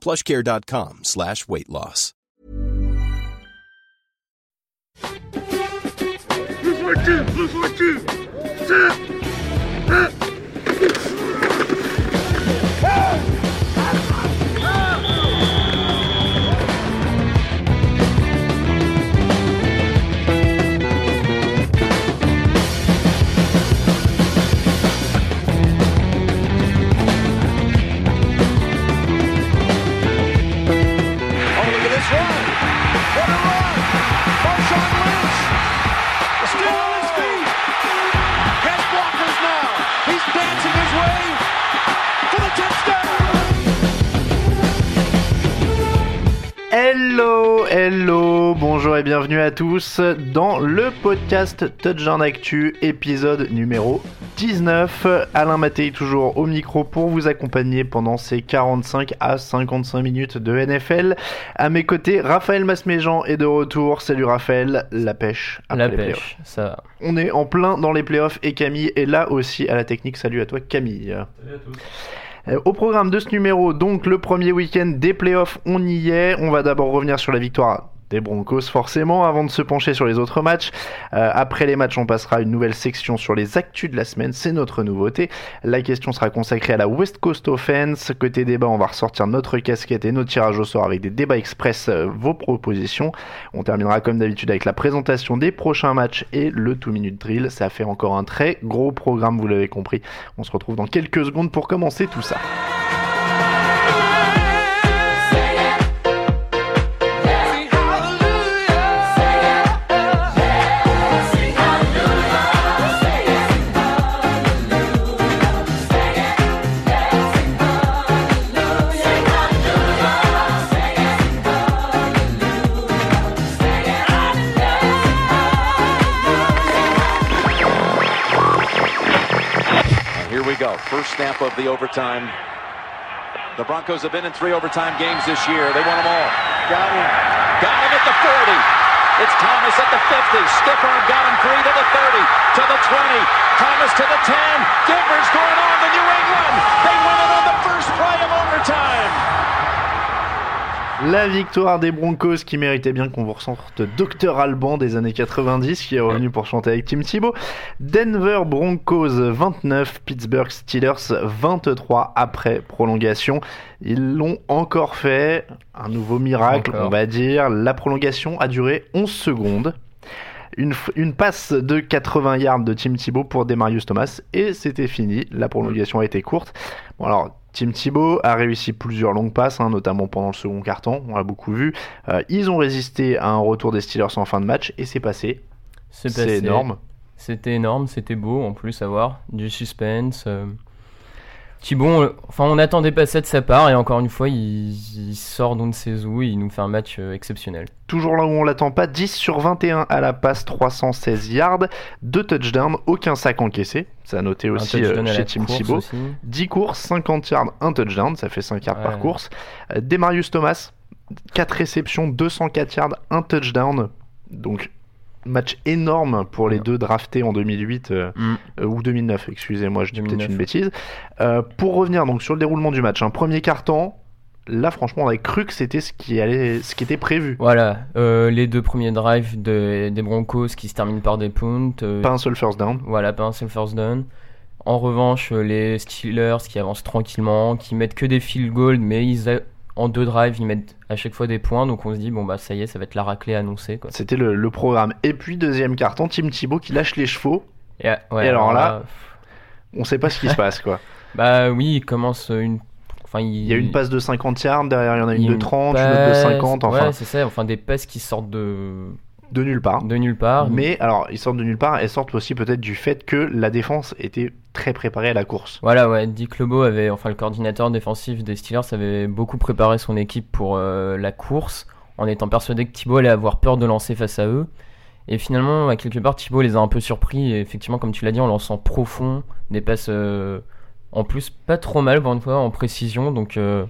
plushcare.com slash weight loss. 14, 14, Hello, hello, bonjour et bienvenue à tous dans le podcast Touchdown Actu, épisode numéro 19. Alain Mattei toujours au micro pour vous accompagner pendant ces 45 à 55 minutes de NFL. À mes côtés, Raphaël Masméjean est de retour. Salut Raphaël, la pêche. après La les pêche, ça va. On est en plein dans les playoffs et Camille est là aussi à la technique. Salut à toi Camille. Euh, Au programme de ce numéro, donc le premier week-end des playoffs, on y est. On va d'abord revenir sur la victoire des Broncos forcément avant de se pencher sur les autres matchs. Euh, après les matchs, on passera une nouvelle section sur les actus de la semaine, c'est notre nouveauté. La question sera consacrée à la West Coast Offense. Côté débat, on va ressortir notre casquette et notre tirage au sort avec des débats express, euh, vos propositions. On terminera comme d'habitude avec la présentation des prochains matchs et le 2 minute drill. Ça fait encore un très gros programme, vous l'avez compris. On se retrouve dans quelques secondes pour commencer tout ça. First snap of the overtime. The Broncos have been in three overtime games this year. They won them all. Got him. Got him at the 40. It's Thomas at the 50. Stiff arm got him three to the 30, to the 20. Thomas to the 10. Denver's going on to New England. They win La victoire des Broncos qui méritait bien qu'on vous ressorte Dr Alban des années 90 qui est revenu pour chanter avec Tim Thibault. Denver Broncos 29, Pittsburgh Steelers 23 après prolongation. Ils l'ont encore fait, un nouveau miracle Encore. on va dire. La prolongation a duré 11 secondes. Une, une passe de 80 yards de Tim Thibault pour Demarius Thomas et c'était fini. La prolongation a été courte. Bon alors, Tim Thibault a réussi plusieurs longues passes, hein, notamment pendant le second carton, on l'a beaucoup vu. Euh, ils ont résisté à un retour des Steelers en fin de match et c'est passé. C'est énorme. C'était énorme, c'était beau en plus à voir. Du suspense. euh. Thibaut, on- enfin, on n'attendait pas ça de sa part et encore une fois, il, il sort d'on ne sait où et il nous fait un match euh, exceptionnel. Toujours là où on l'attend pas, 10 sur 21 à la passe, 316 yards, 2 touchdowns, aucun sac encaissé. Ça a noté aussi euh, chez Tim Thibault. aussi. 10 courses, 50 yards, 1 touchdown, ça fait 5 yards par course. Euh, Demarius Thomas, 4 réceptions, 204 yards, 1 touchdown. Donc match énorme pour les Ouais. deux draftés en 2008 euh, Mm. euh, ou 2009, excusez-moi, je dis peut-être 2009. une bêtise. Euh, pour revenir donc sur le déroulement du match, un premier carton. Là, franchement, on avait cru que c'était ce qui allait, ce qui était prévu. Voilà, les deux premiers drives de- des Broncos qui se terminent par des punts. Pas un seul first down. Voilà, pas un seul first down. En revanche, les Steelers qui avancent tranquillement, qui mettent que des field goals, mais ils en deux drives, ils mettent à chaque fois des points. Donc on se dit, bon, bah ça y est, ça va être la raclée annoncée. Quoi. C'était le, le programme. Et puis, deuxième carton, Tim Thibault qui lâche les chevaux. Et, euh, ouais, Et alors là, pff, On sait pas ce qui se passe, quoi. bah oui, il commence une. Enfin, Il y a une passe de 50 yards, derrière il y en a une de 30, une autre de passe, 50, enfin, Ouais, c'est ça. Enfin, des passes qui sortent de, de nulle part. de nulle part. Mais alors, ils sortent de nulle part, elles sortent aussi peut-être du fait que la défense était très préparée à la course. Voilà, ouais, Dick LeBeau avait, enfin le coordinateur défensif des Steelers avait beaucoup préparé son équipe pour euh, la course, en étant persuadé que Thibaut allait avoir peur de lancer face à eux. Et finalement, à quelque part, Thibaut les a un peu surpris, et effectivement, comme tu l'as dit, en lançant profond, des passes euh, en plus pas trop mal, pour une fois, en précision, donc euh,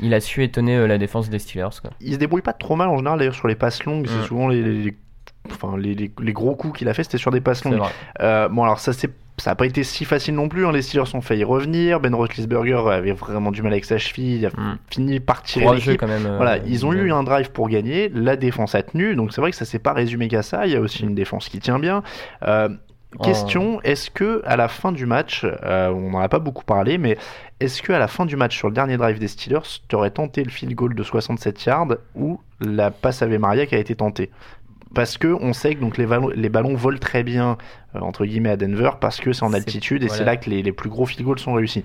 il a su étonner euh, la défense des Steelers. Quoi. Il se débrouille pas trop mal en général, d'ailleurs, sur les passes longues, c'est Mm. souvent les, les- les- enfin, les, les- les gros coups qu'il a fait, c'était sur des passes longues. Euh, bon, alors ça, c'est ça a pas été si facile non plus. hein. Les Steelers ont failli revenir. Ben Roethlisberger avait vraiment du mal avec sa cheville. Il a Mm. fini par tirer l'équipe. euh, Voilà, ils ont eu un drive pour gagner, la défense a tenu, donc c'est vrai que ça s'est pas résumé qu'à ça, il y a aussi une défense qui tient bien. Euh. Question, est-ce que à la fin du match, euh, on n'en a pas beaucoup parlé, mais est-ce que à la fin du match sur le dernier drive des Steelers, tu aurais tenté le field goal de 67 yards ou la passe Ave Maria qui a été tentée? Parce que on sait que donc les ballons, les ballons volent très bien euh, entre guillemets à Denver parce que c'est en altitude et c'est là que les, les plus gros field goals sont réussis.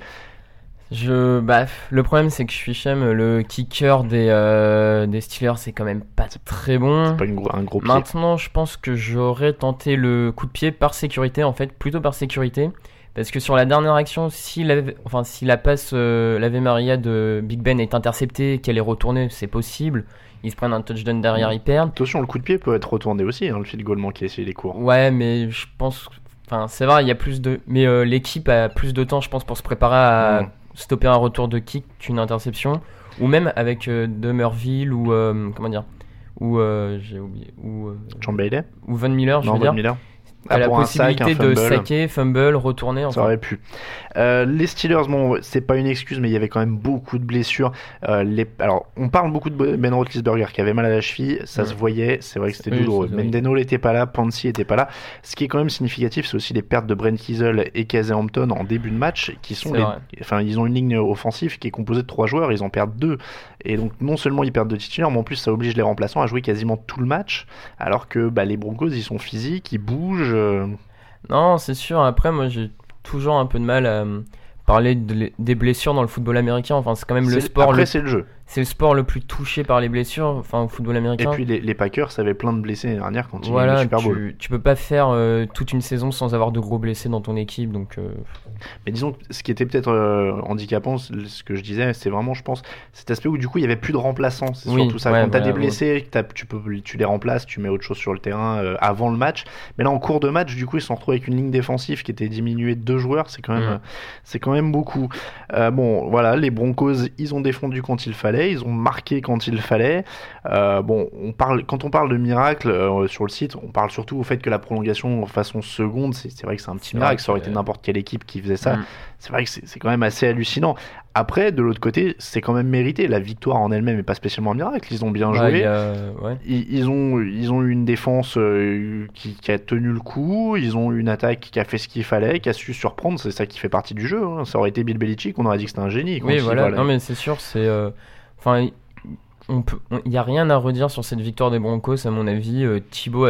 Je, bah, le problème c'est que je suis chem, le kicker des, euh, des Steelers c'est quand même pas très bon. C'est pas une gros- un gros pied. Maintenant, je pense que j'aurais tenté le coup de pied par sécurité, en fait, plutôt par sécurité. Parce que sur la dernière action, si la, enfin, si la passe euh, l'Ave Maria de Big Ben est interceptée, qu'elle est retournée, c'est possible. Ils se prennent un touchdown derrière, ils perdent. Attention, le coup de pied peut être retourné aussi, hein, le field goal manqué s'il est court. Ouais, mais je pense. Enfin, c'est vrai, il y a plus de. Mais euh, l'équipe a plus de temps, je pense, pour se préparer à. Stopper un retour de kick qu'une interception. Ou même avec euh, Demerville ou. euh, comment dire Ou. euh, J'ai oublié. Ou. John Bailey ou Von Miller, je Non, veux dire. Miller Ah, la sac, possibilité un de saquer, fumble, retourner. Ça Enfin, aurait pu. Euh, les Steelers, bon, c'est pas une excuse, mais il y avait quand même beaucoup de blessures. Euh, les... Alors, on parle beaucoup de Ben Roethlisberger qui avait mal à la cheville, ça Ouais. se voyait, c'est vrai que c'était Oui, douloureux. Mendenhall n'était pas là, Pansy était pas là. Ce qui est quand même significatif, c'est aussi les pertes de Brent Kiesel et Casey Hampton en début de match, qui sont les... Enfin, ils ont une ligne offensive qui est composée de trois joueurs, ils en perdent deux. Et donc, non seulement ils perdent deux titulaires, mais en plus, ça oblige les remplaçants à jouer quasiment tout le match, alors que bah, les Broncos, ils sont physiques, ils bougent. euh, Non, c'est sûr. Après, moi, j'ai toujours un peu de mal à euh, parler de- des blessures dans le football américain. Enfin, c'est quand même le sport. Après, le- c'est le jeu. C'est le sport le plus touché par les blessures. Enfin, au football Et américain. puis les, les Packers avaient plein de blessés l'année dernière quand ils Voilà, le Super Bowl. tu, tu peux pas faire euh, toute une saison sans avoir de gros blessés dans ton équipe, donc euh, Mais disons que ce qui était peut-être euh, handicapant, ce que je disais, c'est vraiment, je pense, cet aspect où du coup il y avait plus de remplaçants. C'est Oui, surtout ça. ouais, Quand t'as voilà, des blessés, tu, peux, tu les remplaces, tu mets autre chose sur le terrain avant le match. Mais là, en cours de match, du coup, ils se sont retrouvés avec une ligne défensive qui était diminuée de deux joueurs. C'est quand même, c'est quand même beaucoup. Bon, voilà, les Broncos, ils ont défendu quand il fallait, ils ont marqué quand il fallait. Euh, bon, on parle, quand on parle de miracle euh, sur le site, on parle surtout au fait que la prolongation façon seconde, c'est vrai que c'est un petit miracle. Ça aurait été n'importe quelle équipe qui faisait ça. Mm. C'est vrai que c'est quand même assez hallucinant. Après, de l'autre côté, c'est quand même mérité. La victoire en elle-même n'est pas spécialement un miracle. Ils ont bien ouais, joué. ouais. Ils, ils ont, ils ont eu une défense euh, qui, qui a tenu le coup. Ils ont eu une attaque qui a fait ce qu'il fallait, qui a su surprendre. C'est ça qui fait partie du jeu. hein. Ça aurait été Bill Belichick, on aurait dit que c'était un génie. Oui, il voilà. Non, mais c'est sûr, c'est. euh, Enfin, on il y a rien à redire sur cette victoire des Broncos, à mon avis. Euh, Thibaut,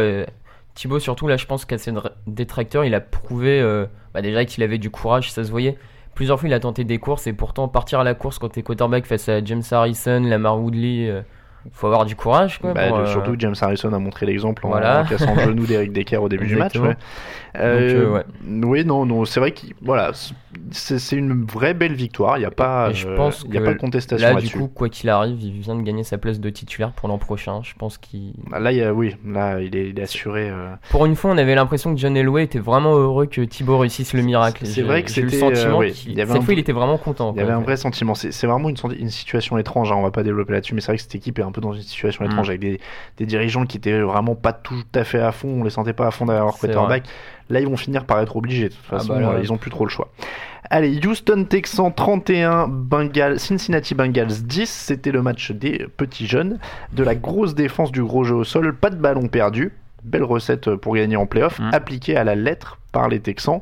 Thibaut, surtout là, je pense qu'à ses détracteurs, il a prouvé euh, bah, déjà qu'il avait du courage, ça se voyait. Plusieurs fois, il a tenté des courses et pourtant partir à la course quand t'es quarterback face à James Harrison, Lamar Woodley, euh, faut avoir du courage, quoi. Bah, pour, euh, Surtout James Harrison a montré l'exemple en, Voilà. en cassant le genou d'Eric Decker au début du match. Ouais. Euh, euh, ouais. Oui, non, non, c'est vrai que voilà, c'est une vraie belle victoire. Il n'y a pas, je pense y a pas de contestation Là, du coup, quoi qu'il arrive, il vient de gagner sa place de titulaire pour l'an prochain. Je pense qu'il. Bah, Là, il y a, oui, là, il est, il est assuré. Pour une fois, on avait l'impression que John Elway était vraiment heureux que Thibaut réussisse le miracle. C'est vrai que c'était, euh, oui, cette un fois, il était vraiment content. Il y avait un vrai sentiment. C'est vraiment une situation étrange. hein, On va pas développer là-dessus, mais c'est vrai que cette équipe est un peu dans une situation Mm. étrange avec des, des dirigeants qui étaient vraiment pas tout à fait à fond. On les sentait pas à fond derrière leur quarterback. Là, ils vont finir par être obligés. De toute Ah façon, bah là, euh, ils ont plus trop le choix. Allez, Houston Texans 31, Bengals, Cincinnati Bengals 10. C'était le match des petits jeunes. De la grosse défense du gros jeu au sol, pas de ballon perdu. Belle recette pour gagner en playoff, Mm. appliquée à la lettre par les Texans.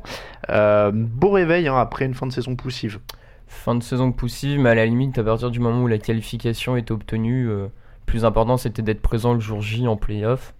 Euh, beau réveil hein, après une fin de saison poussive. fin de saison poussive, mais à la limite, à partir du moment où la qualification est obtenue, euh, plus important c'était d'être présent le jour J en playoff.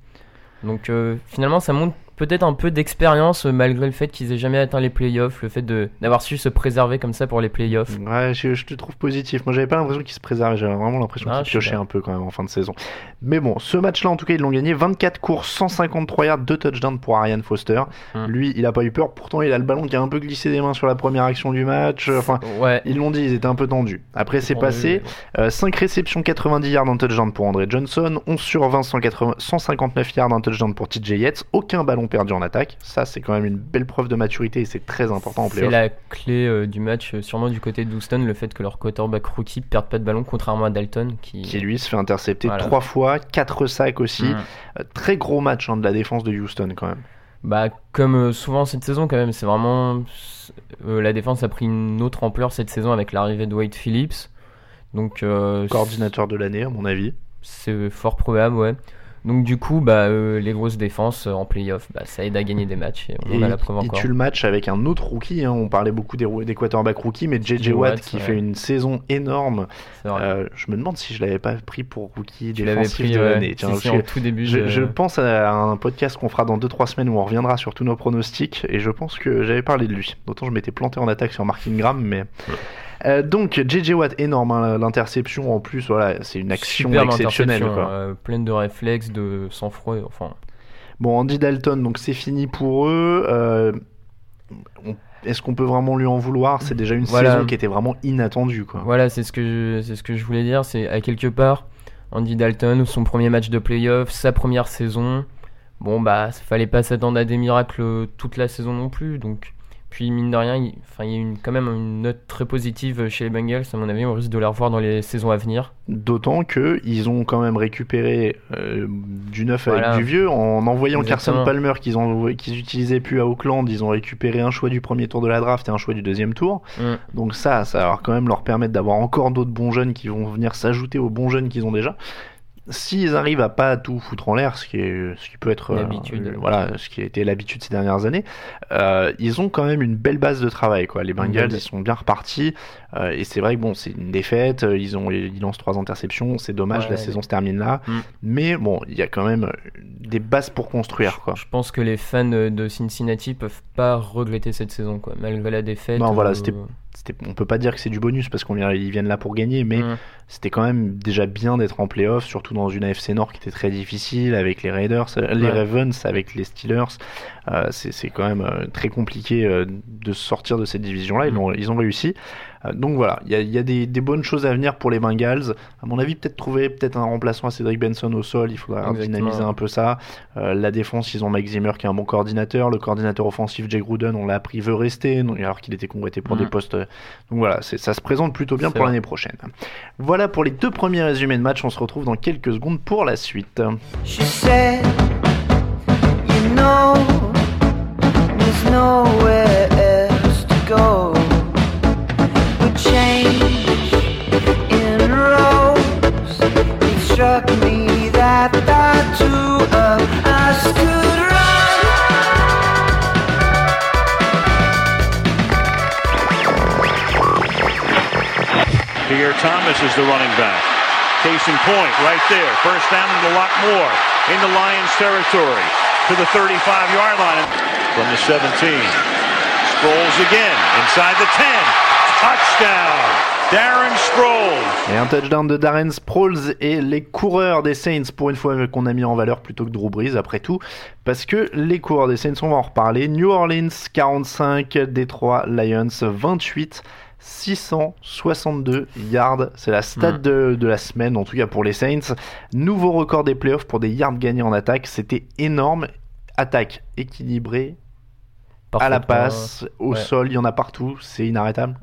Donc euh, finalement, ça montre peut-être un peu d'expérience euh, malgré le fait qu'ils aient jamais atteint les playoffs, le fait d'avoir su se préserver comme ça pour les playoffs. Ouais, je, te trouve positif. Moi, j'avais pas l'impression qu'ils se préservaient, j'avais vraiment l'impression ah, qu'ils piochaient un peu quand même en fin de saison. Mais bon, ce match-là, en tout cas, ils l'ont gagné 24 courses, 153 yards, 2 touchdowns pour Ariane Foster. Hmm. Lui, il a pas eu peur. Pourtant, il a le ballon qui a un peu glissé des mains sur la première action du match. Enfin, ouais. ils l'ont dit, ils étaient un peu tendus. Après, c'est passé. 5 euh, réceptions, 90 yards, en touchdown pour André Johnson. 11 sur 20, 159 yards, un touchdown pour TJ Yates. Aucun ballon perdu en attaque. Ça, c'est quand même une belle preuve de maturité et c'est très important en playoff. C'est la clé euh, du match, euh, sûrement du côté de Houston, le fait que leur quarterback rookie perde pas de ballon, contrairement à Dalton qui, qui lui se fait intercepter trois fois, quatre sacs aussi. Mm. Euh, très gros match hein, de la défense de Houston quand même. Bah, comme souvent cette saison, quand même, c'est vraiment. la défense a pris une autre ampleur cette saison avec l'arrivée de Wade Phillips. Donc, Coordinateur de l'année, à mon avis. C'est fort probable, ouais. Donc du coup, bah, euh, les grosses défenses euh, en playoff, bah, ça aide à gagner des matchs. Et on a la preuve encore. Il tue le match avec un autre rookie. Hein. On parlait beaucoup des, des quarterbacks rookies, mais JJ Watt, qui fait une saison énorme. Euh, je me demande si je l'avais pas pris pour rookie défensif de l'année. tout début. Je, je, pense à un podcast qu'on fera dans 2-3 semaines où on reviendra sur tous nos pronostics. Et je pense que j'avais parlé de lui. D'autant je m'étais planté en attaque sur Mark Ingram, mais. Euh, donc JJ Watt énorme hein, l'interception en plus voilà c'est une action exceptionnelle quoi. Euh, pleine de réflexes de sang-froid enfin. Bon Andy Dalton donc c'est fini pour eux euh, est-ce qu'on peut vraiment lui en vouloir? C'est déjà une saison qui était vraiment inattendue quoi. Voilà c'est ce que je, c'est ce que je voulais dire c'est à quelque part Andy Dalton son premier match de playoff sa première saison bon bah fallait pas s'attendre à des miracles toute la saison non plus donc puis mine de rien, il, enfin, il y a une, quand même une note très positive chez les Bengals. À mon avis, on risque de les revoir dans les saisons à venir. D'autant que ils ont quand même récupéré euh, du neuf avec du vieux en envoyant Carson Palmer qu'ils qu'ils utilisaient plus à Auckland. Ils ont récupéré un choix du premier tour de la draft et un choix du deuxième tour. Mm. Donc ça, ça va quand même leur permettre d'avoir encore d'autres bons jeunes qui vont venir s'ajouter aux bons jeunes qu'ils ont déjà s'ils arrivent à pas tout foutre en l'air, ce qui est, ce qui peut être, euh, voilà, ce qui a été l'habitude ces dernières années, euh, ils ont quand même une belle base de travail, quoi. Les Bengals, ils sont bien repartis, euh, et c'est vrai que bon, c'est une défaite, ils ont, ils lancent trois interceptions, c'est dommage, la saison se termine là, mm. mais bon, il y a quand même des bases pour construire, quoi. Je pense que les fans de Cincinnati peuvent pas regretter cette saison, quoi, malgré la défaite. Non, voilà, c'était on peut pas dire que c'est du bonus parce qu'on ils viennent là pour gagner, mais c'était quand même déjà bien d'être en playoff, surtout dans une AFC Nord qui était très difficile avec les Raiders, euh, les Ravens, avec les Steelers. Euh, c'est quand même euh, très compliqué de sortir de cette division-là. Ils, mm. ils, ont réussi. Euh, donc voilà, il y a, des, bonnes choses à venir pour les Bengals. À mon avis, peut-être trouver peut-être un remplaçant à Cédric Benson au sol. Il faudra dynamiser un peu ça. Euh, la défense, ils ont Mike Zimmer qui est un bon coordinateur. Le coordinateur offensif, Jay Gruden, on l'a appris, veut rester, alors qu'il était convoité pour des mm. postes. Donc voilà, ça se présente plutôt bien pour l'année prochaine. Voilà pour les deux premiers résumés de match. On se retrouve dans quelques secondes pour la suite. Is the running back. Case in point, right there. First down and a lot more in the Lions territory to the 35-yard line from the 17. Sproles again inside the 10. Touchdown. Darren Sproles. Et un touchdown de Darren Sproles et les coureurs des Saints pour une fois qu'on a mis en valeur plutôt que Drew Brees après tout parce que les coureurs des Saints on va en reparler. New Orleans 45, Detroit Lions 28. 662 yards, c'est la stat hmm. de, de, la semaine, en tout cas pour les Saints. Nouveau record des playoffs pour des yards gagnés en attaque, c'était énorme. Attaque équilibrée, à la passe, au sol, il y en a partout, c'est inarrêtable.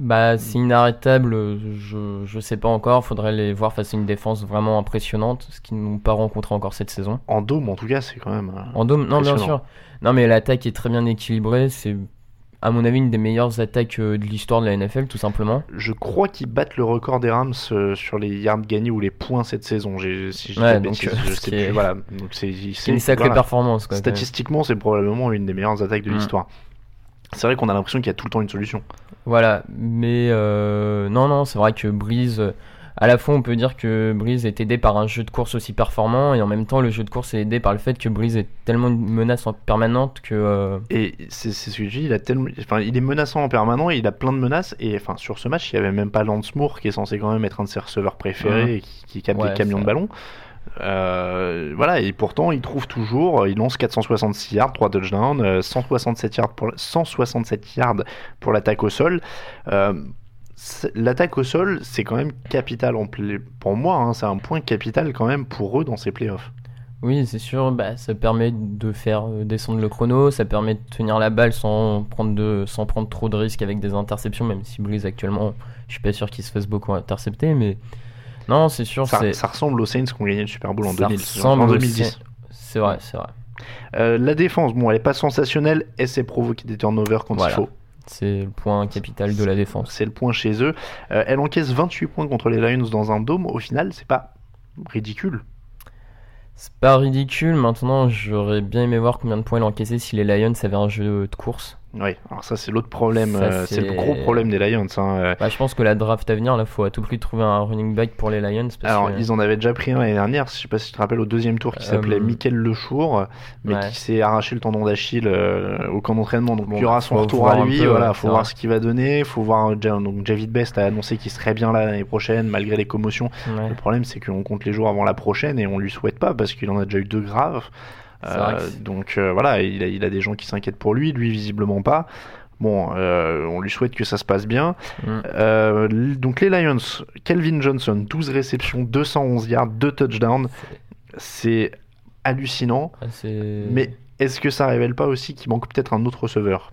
Bah, c'est inarrêtable, je, je sais pas encore. Faudrait les voir face à une défense vraiment impressionnante, ce qu'ils n'ont pas rencontré encore cette saison. En dôme, en tout cas, c'est quand même. Euh, en dôme, non, bien sûr. Non, mais l'attaque est très bien équilibrée. C'est, à mon avis, une des meilleures attaques euh, de l'histoire de la NFL, tout simplement. Je crois qu'ils battent le record des Rams euh, sur les yards gagnés ou les points cette saison. Si je ouais, donc, je sais plus. Voilà. Donc, c'est, une sacrée performance. Quoi, Statistiquement, c'est probablement une des meilleures attaques de mm. l'histoire. C'est vrai qu'on a l'impression qu'il y a tout le temps une solution. Voilà, mais euh, non, non, c'est vrai que Breeze, à la fois on peut dire que Breeze est aidé par un jeu de course aussi performant, et en même temps le jeu de course est aidé par le fait que Breeze est tellement une menace en permanente que. euh, Et c'est ce que je dis, il, a tellement, enfin, il est menaçant en permanent, il a plein de menaces. Et enfin, sur ce match, il n'y avait même pas Lance Moore, qui est censé quand même être un de ses receveurs préférés Mhm. et qui, qui capte Ouais, des camions de ballon. Euh, voilà, et pourtant, il trouve toujours, il lance 466 yards, 3 touchdowns, euh, 167 yards pour, 167 yards pour l'attaque au sol. Euh, L'attaque au sol, c'est quand même capital en play- pour moi, hein, c'est un point capital quand même pour eux dans ces playoffs. Oui, c'est sûr, bah, ça permet de faire euh, descendre le chrono, ça permet de tenir la balle sans prendre, de, sans prendre trop de risques avec des interceptions, même si Breeze actuellement, je suis pas sûr qu'il se fasse beaucoup intercepter, mais non, c'est sûr, Ça, c'est ça ressemble aux Saints qui ont gagné le Super Bowl en, ça 2000, ressemble en au 2010. Saints. C'est vrai, c'est vrai. Euh, la défense, bon, elle est pas sensationnelle, elle sait provoquer des turnovers quand Voilà. il faut. C'est le point capital de la défense. C'est le point chez eux. Euh, elle encaisse 28 points contre les Lions dans un dôme. Au final, c'est pas ridicule. C'est pas ridicule, maintenant j'aurais bien aimé voir combien de points il encaissait si les Lions avaient un jeu de course. Oui, alors ça, c'est l'autre problème. Euh, c'est le gros problème des Lions. hein. Euh, Bah, je pense que la draft à venir, là, faut à tout prix trouver un running back pour les Lions. Parce Alors, que... ils en avaient déjà pris un l'année dernière, je sais pas si tu te rappelles, au deuxième tour, qui Euh, s'appelait Michael Lechour, mais ouais. qui s'est arraché le tendon d'Achille euh, au camp d'entraînement. Donc, Bon, il y aura son retour à lui. peu, voilà, ouais, faut voir vrai. ce qu'il va donner. Faut voir. Donc, Javid Best a annoncé qu'il serait bien là l'année prochaine, malgré les commotions. Ouais. Le problème, c'est qu'on compte les jours avant la prochaine et on lui souhaite pas parce qu'il en a déjà eu deux graves. Euh, donc euh, voilà, il a, il a des gens qui s'inquiètent pour lui, lui visiblement pas. Bon, euh, on lui souhaite que ça se passe bien. Mm. Euh, donc les Lions, Kelvin Johnson, 12 réceptions, 211 yards, 2 touchdowns. C'est hallucinant. Ah, Mais est-ce que ça révèle pas aussi qu'il manque peut-être un autre receveur?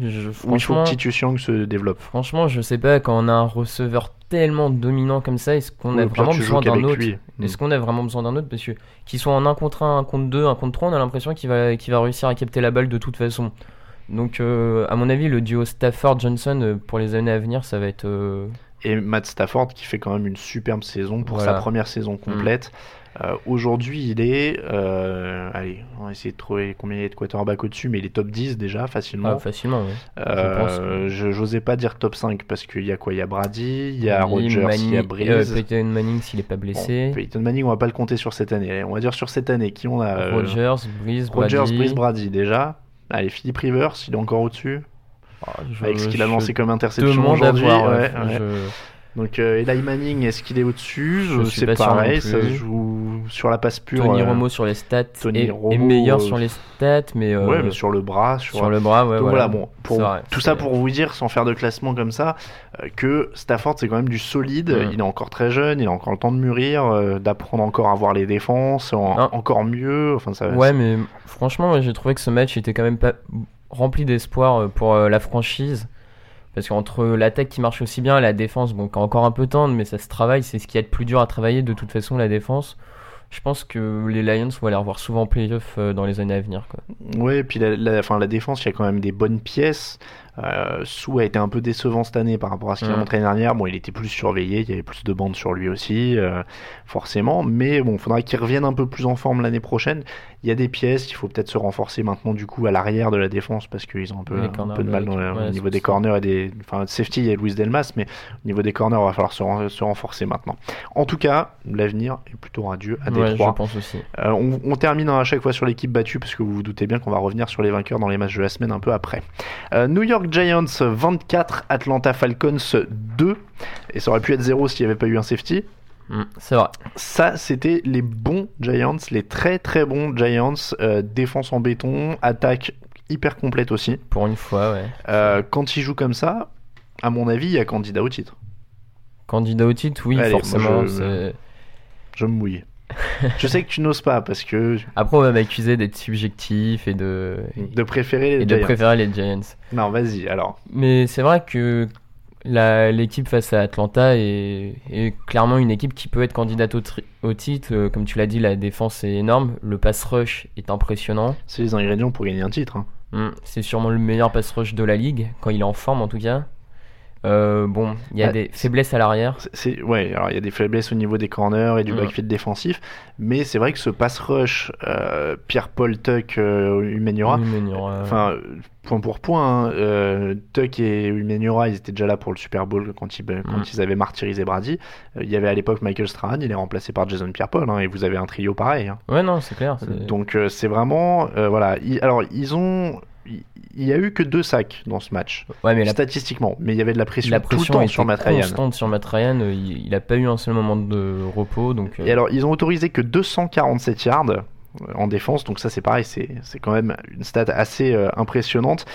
Je- il faut que Titus Young se développe franchement, je sais pas, quand on a un receveur tellement dominant comme ça, est-ce qu'on a vraiment besoin d'un autre lui. Mm. Est-ce qu'on a vraiment besoin d'un autre Parce que qu'il soit en 1 contre 1, 1 contre 2, 1 contre 3, on a l'impression qu'il va, réussir à capter la balle de toute façon. Donc, euh, à mon avis, le duo Stafford-Johnson euh, pour les années à venir, ça va être. euh, Et Matt Stafford qui fait quand même une superbe saison pour Voilà. sa première saison complète. Euh, Aujourd'hui, il est. euh, allez, on va essayer de trouver combien il y a de quarterback au-dessus, mais il est top 10 déjà, facilement. ah, facilement, ouais. Euh, je j'osais pas dire top 5 parce qu'il y a quoi? Il y a Brady, il y a Rodgers, il y a Manning, Breeze. euh, Peyton Manning s'il est pas Bon, blessé. Peyton Manning, on va pas le compter sur cette année. Allez, On va dire sur cette année. Qui on a euh, Rogers, Breeze, Rodgers, Brady. Breeze, Brady déjà. Allez, Philippe Rivers, il est encore au-dessus. Ah, Avec ce qu'il a lancé comme interception aujourd'hui. voir, ouais, ouais. ouais. Je- Donc euh, Eli Manning, est-ce qu'il est au-dessus? Suis C'est pareil, ça se joue sur la passe pure. Tony euh, Romo sur les stats Tony est, est Romo, meilleur euh, sur les stats, mais, euh, Ouais, mais sur le bras, sur, sur le bras, ouais. Donc voilà. voilà, bon, pour, C'est vrai, tout ça pour vous dire, sans faire de classement comme ça, euh, que Stafford c'est quand même du solide. Il est encore très jeune, il a encore le temps de mûrir, euh, d'apprendre encore à voir les défenses, en- encore mieux. Enfin, ça, Ouais, mais franchement, j'ai trouvé que ce match était quand même pas rempli d'espoir euh, pour euh, la franchise. Parce qu'entre l'attaque qui marche aussi bien et la défense, bon, encore un peu tendre, mais ça se travaille, c'est ce qui est le plus dur à travailler de toute façon, la défense. Je pense que les Lions vont les revoir souvent en playoff euh, dans les années à venir. Quoi. Ouais, et puis la, enfin, la défense, il y a quand même des bonnes pièces. Euh, Sou a été un peu décevant cette année par rapport à ce qu'il a Mm. montré l'année dernière. Bon, il était plus surveillé, il y avait plus de bandes sur lui aussi, euh, forcément. Mais bon, il faudra qu'il revienne un peu plus en forme l'année prochaine. Il y a des pièces, il faut peut-être se renforcer maintenant du coup à l'arrière de la défense parce qu'ils ont un peu, un corners, peu de mal dans le- ouais, au niveau des corners et des. Enfin, safety, il y a Luis Delmas, mais au niveau des corners, il va falloir se, ren- se renforcer maintenant. En tout cas, l'avenir est plutôt radieux à Ouais, je Détroit. pense aussi. Euh, on, on termine à chaque fois sur l'équipe battue parce que vous vous doutez bien qu'on va revenir sur les vainqueurs dans les matchs de la semaine un peu après. Euh, New York Giants 24, Atlanta Falcons 2 et ça aurait pu être 0 s'il n'y avait pas eu un safety. Mm, c'est vrai. Ça, c'était les bons Giants, les très très bons Giants. euh, défense en béton, attaque hyper complète aussi. Pour une fois, ouais. Euh, quand ils jouent comme ça, à mon avis, il y a candidat au titre. Candidat au titre, oui, Allez, moi, forcément. Je me mouille. je sais que tu n'oses pas parce que Après, on va m'accuser d'être subjectif et de, de préférer les et de Giants. préférer les Giants. Non, vas-y alors. Mais c'est vrai que l'équipe face à Atlanta est, est clairement une équipe qui peut être candidate au, tri- au titre. Euh, Comme tu l'as dit, la défense est énorme. Le pass rush est impressionnant. C'est les ingrédients pour gagner un titre. hein. Hmm, C'est sûrement le meilleur pass rush de la ligue, quand il est en forme en tout cas. Euh, bon, il y a Ah, des faiblesses à l'arrière. C'est- ouais, alors il y a des faiblesses au niveau des corners et du Mm. backfield défensif, mais c'est vrai que ce pass rush, euh, Pierre-Paul Tuck, euh, aura- enfin point pour point, hein, euh, Tuck et Humeniora, ils étaient déjà là pour le Super Bowl quand ils, quand Mm. ils avaient martyrisé Brady. Il y avait à l'époque Michael Strahan, il est remplacé par Jason Pierre-Paul, hein, et vous avez un trio pareil. hein. Ouais, non, c'est clair. c'est- Donc c'est vraiment, voilà. ils- alors ils ont, il y a eu que deux sacs dans ce match, Ouais, mais statistiquement, mais il y avait de la pression, la tout le pression temps sur Matt Ryan. constante sur Matt Ryan. euh, Il, il a pas eu un seul moment de repos, donc. euh, Et alors, ils ont autorisé que 247 yards en défense, donc ça c'est pareil, c'est c'est quand même une stat assez euh, impressionnante.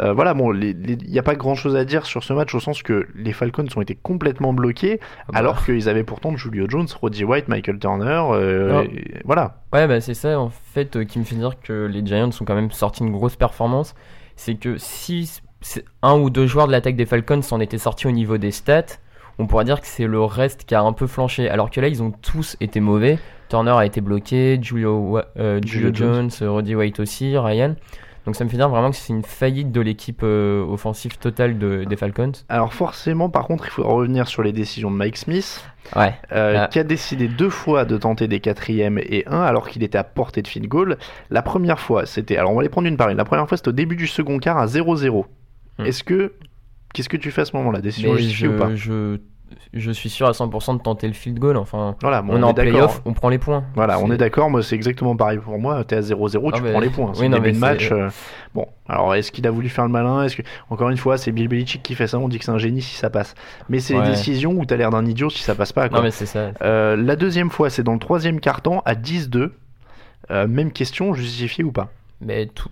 Euh, voilà, bon, il n'y a pas grand chose à dire sur ce match au sens que les Falcons ont été complètement bloqués, ah bah, alors qu'ils avaient pourtant Julio Jones, Roddy White, Michael Turner, euh, et voilà. Ouais, bah c'est ça en fait qui me fait dire que les Giants ont quand même sorti une grosse performance. C'est que si un ou deux joueurs de l'attaque des Falcons s'en étaient sortis au niveau des stats, on pourrait dire que c'est le reste qui a un peu flanché. Alors que là, ils ont tous été mauvais. Turner a été bloqué, Julio, euh, Julio Julio Jones. Jones, euh, Roddy White aussi, Ryan. Donc ça me fait dire vraiment que c'est une faillite de l'équipe euh, offensive totale de- des Falcons. Alors forcément, par contre, il faut revenir sur les décisions de Mike Smith, Ouais. euh, Ah. qui a décidé deux fois de tenter des quatrièmes et un alors qu'il était à portée de field goal. La première fois, c'était, alors on va les prendre une par une. La première fois, c'était au début du second quart à 0-0. Hmm. Est-ce que, qu'est-ce que tu fais à ce moment-là? Décision justifiée ou pas? je, je, suis sûr à 100% de tenter le field goal. Enfin, Voilà, bon, on, est en playoff, on prend les points. Voilà, on est d'accord, moi c'est exactement pareil pour moi. T'es à 0-0, tu Ah, mais- prends les points. C'est oui, début de match. euh, Bon, alors est-ce qu'il a voulu faire le malin? Est-ce que encore une fois, c'est Bill Belichick qui fait ça On dit que c'est un génie si ça passe. Mais c'est Ouais. les décisions où t'as l'air d'un idiot si ça passe pas. Quoi. Non mais c'est ça. Euh, la deuxième fois, c'est dans le troisième quart-temps à 10-2. Euh, même question, justifiée ou pas? Mais tout,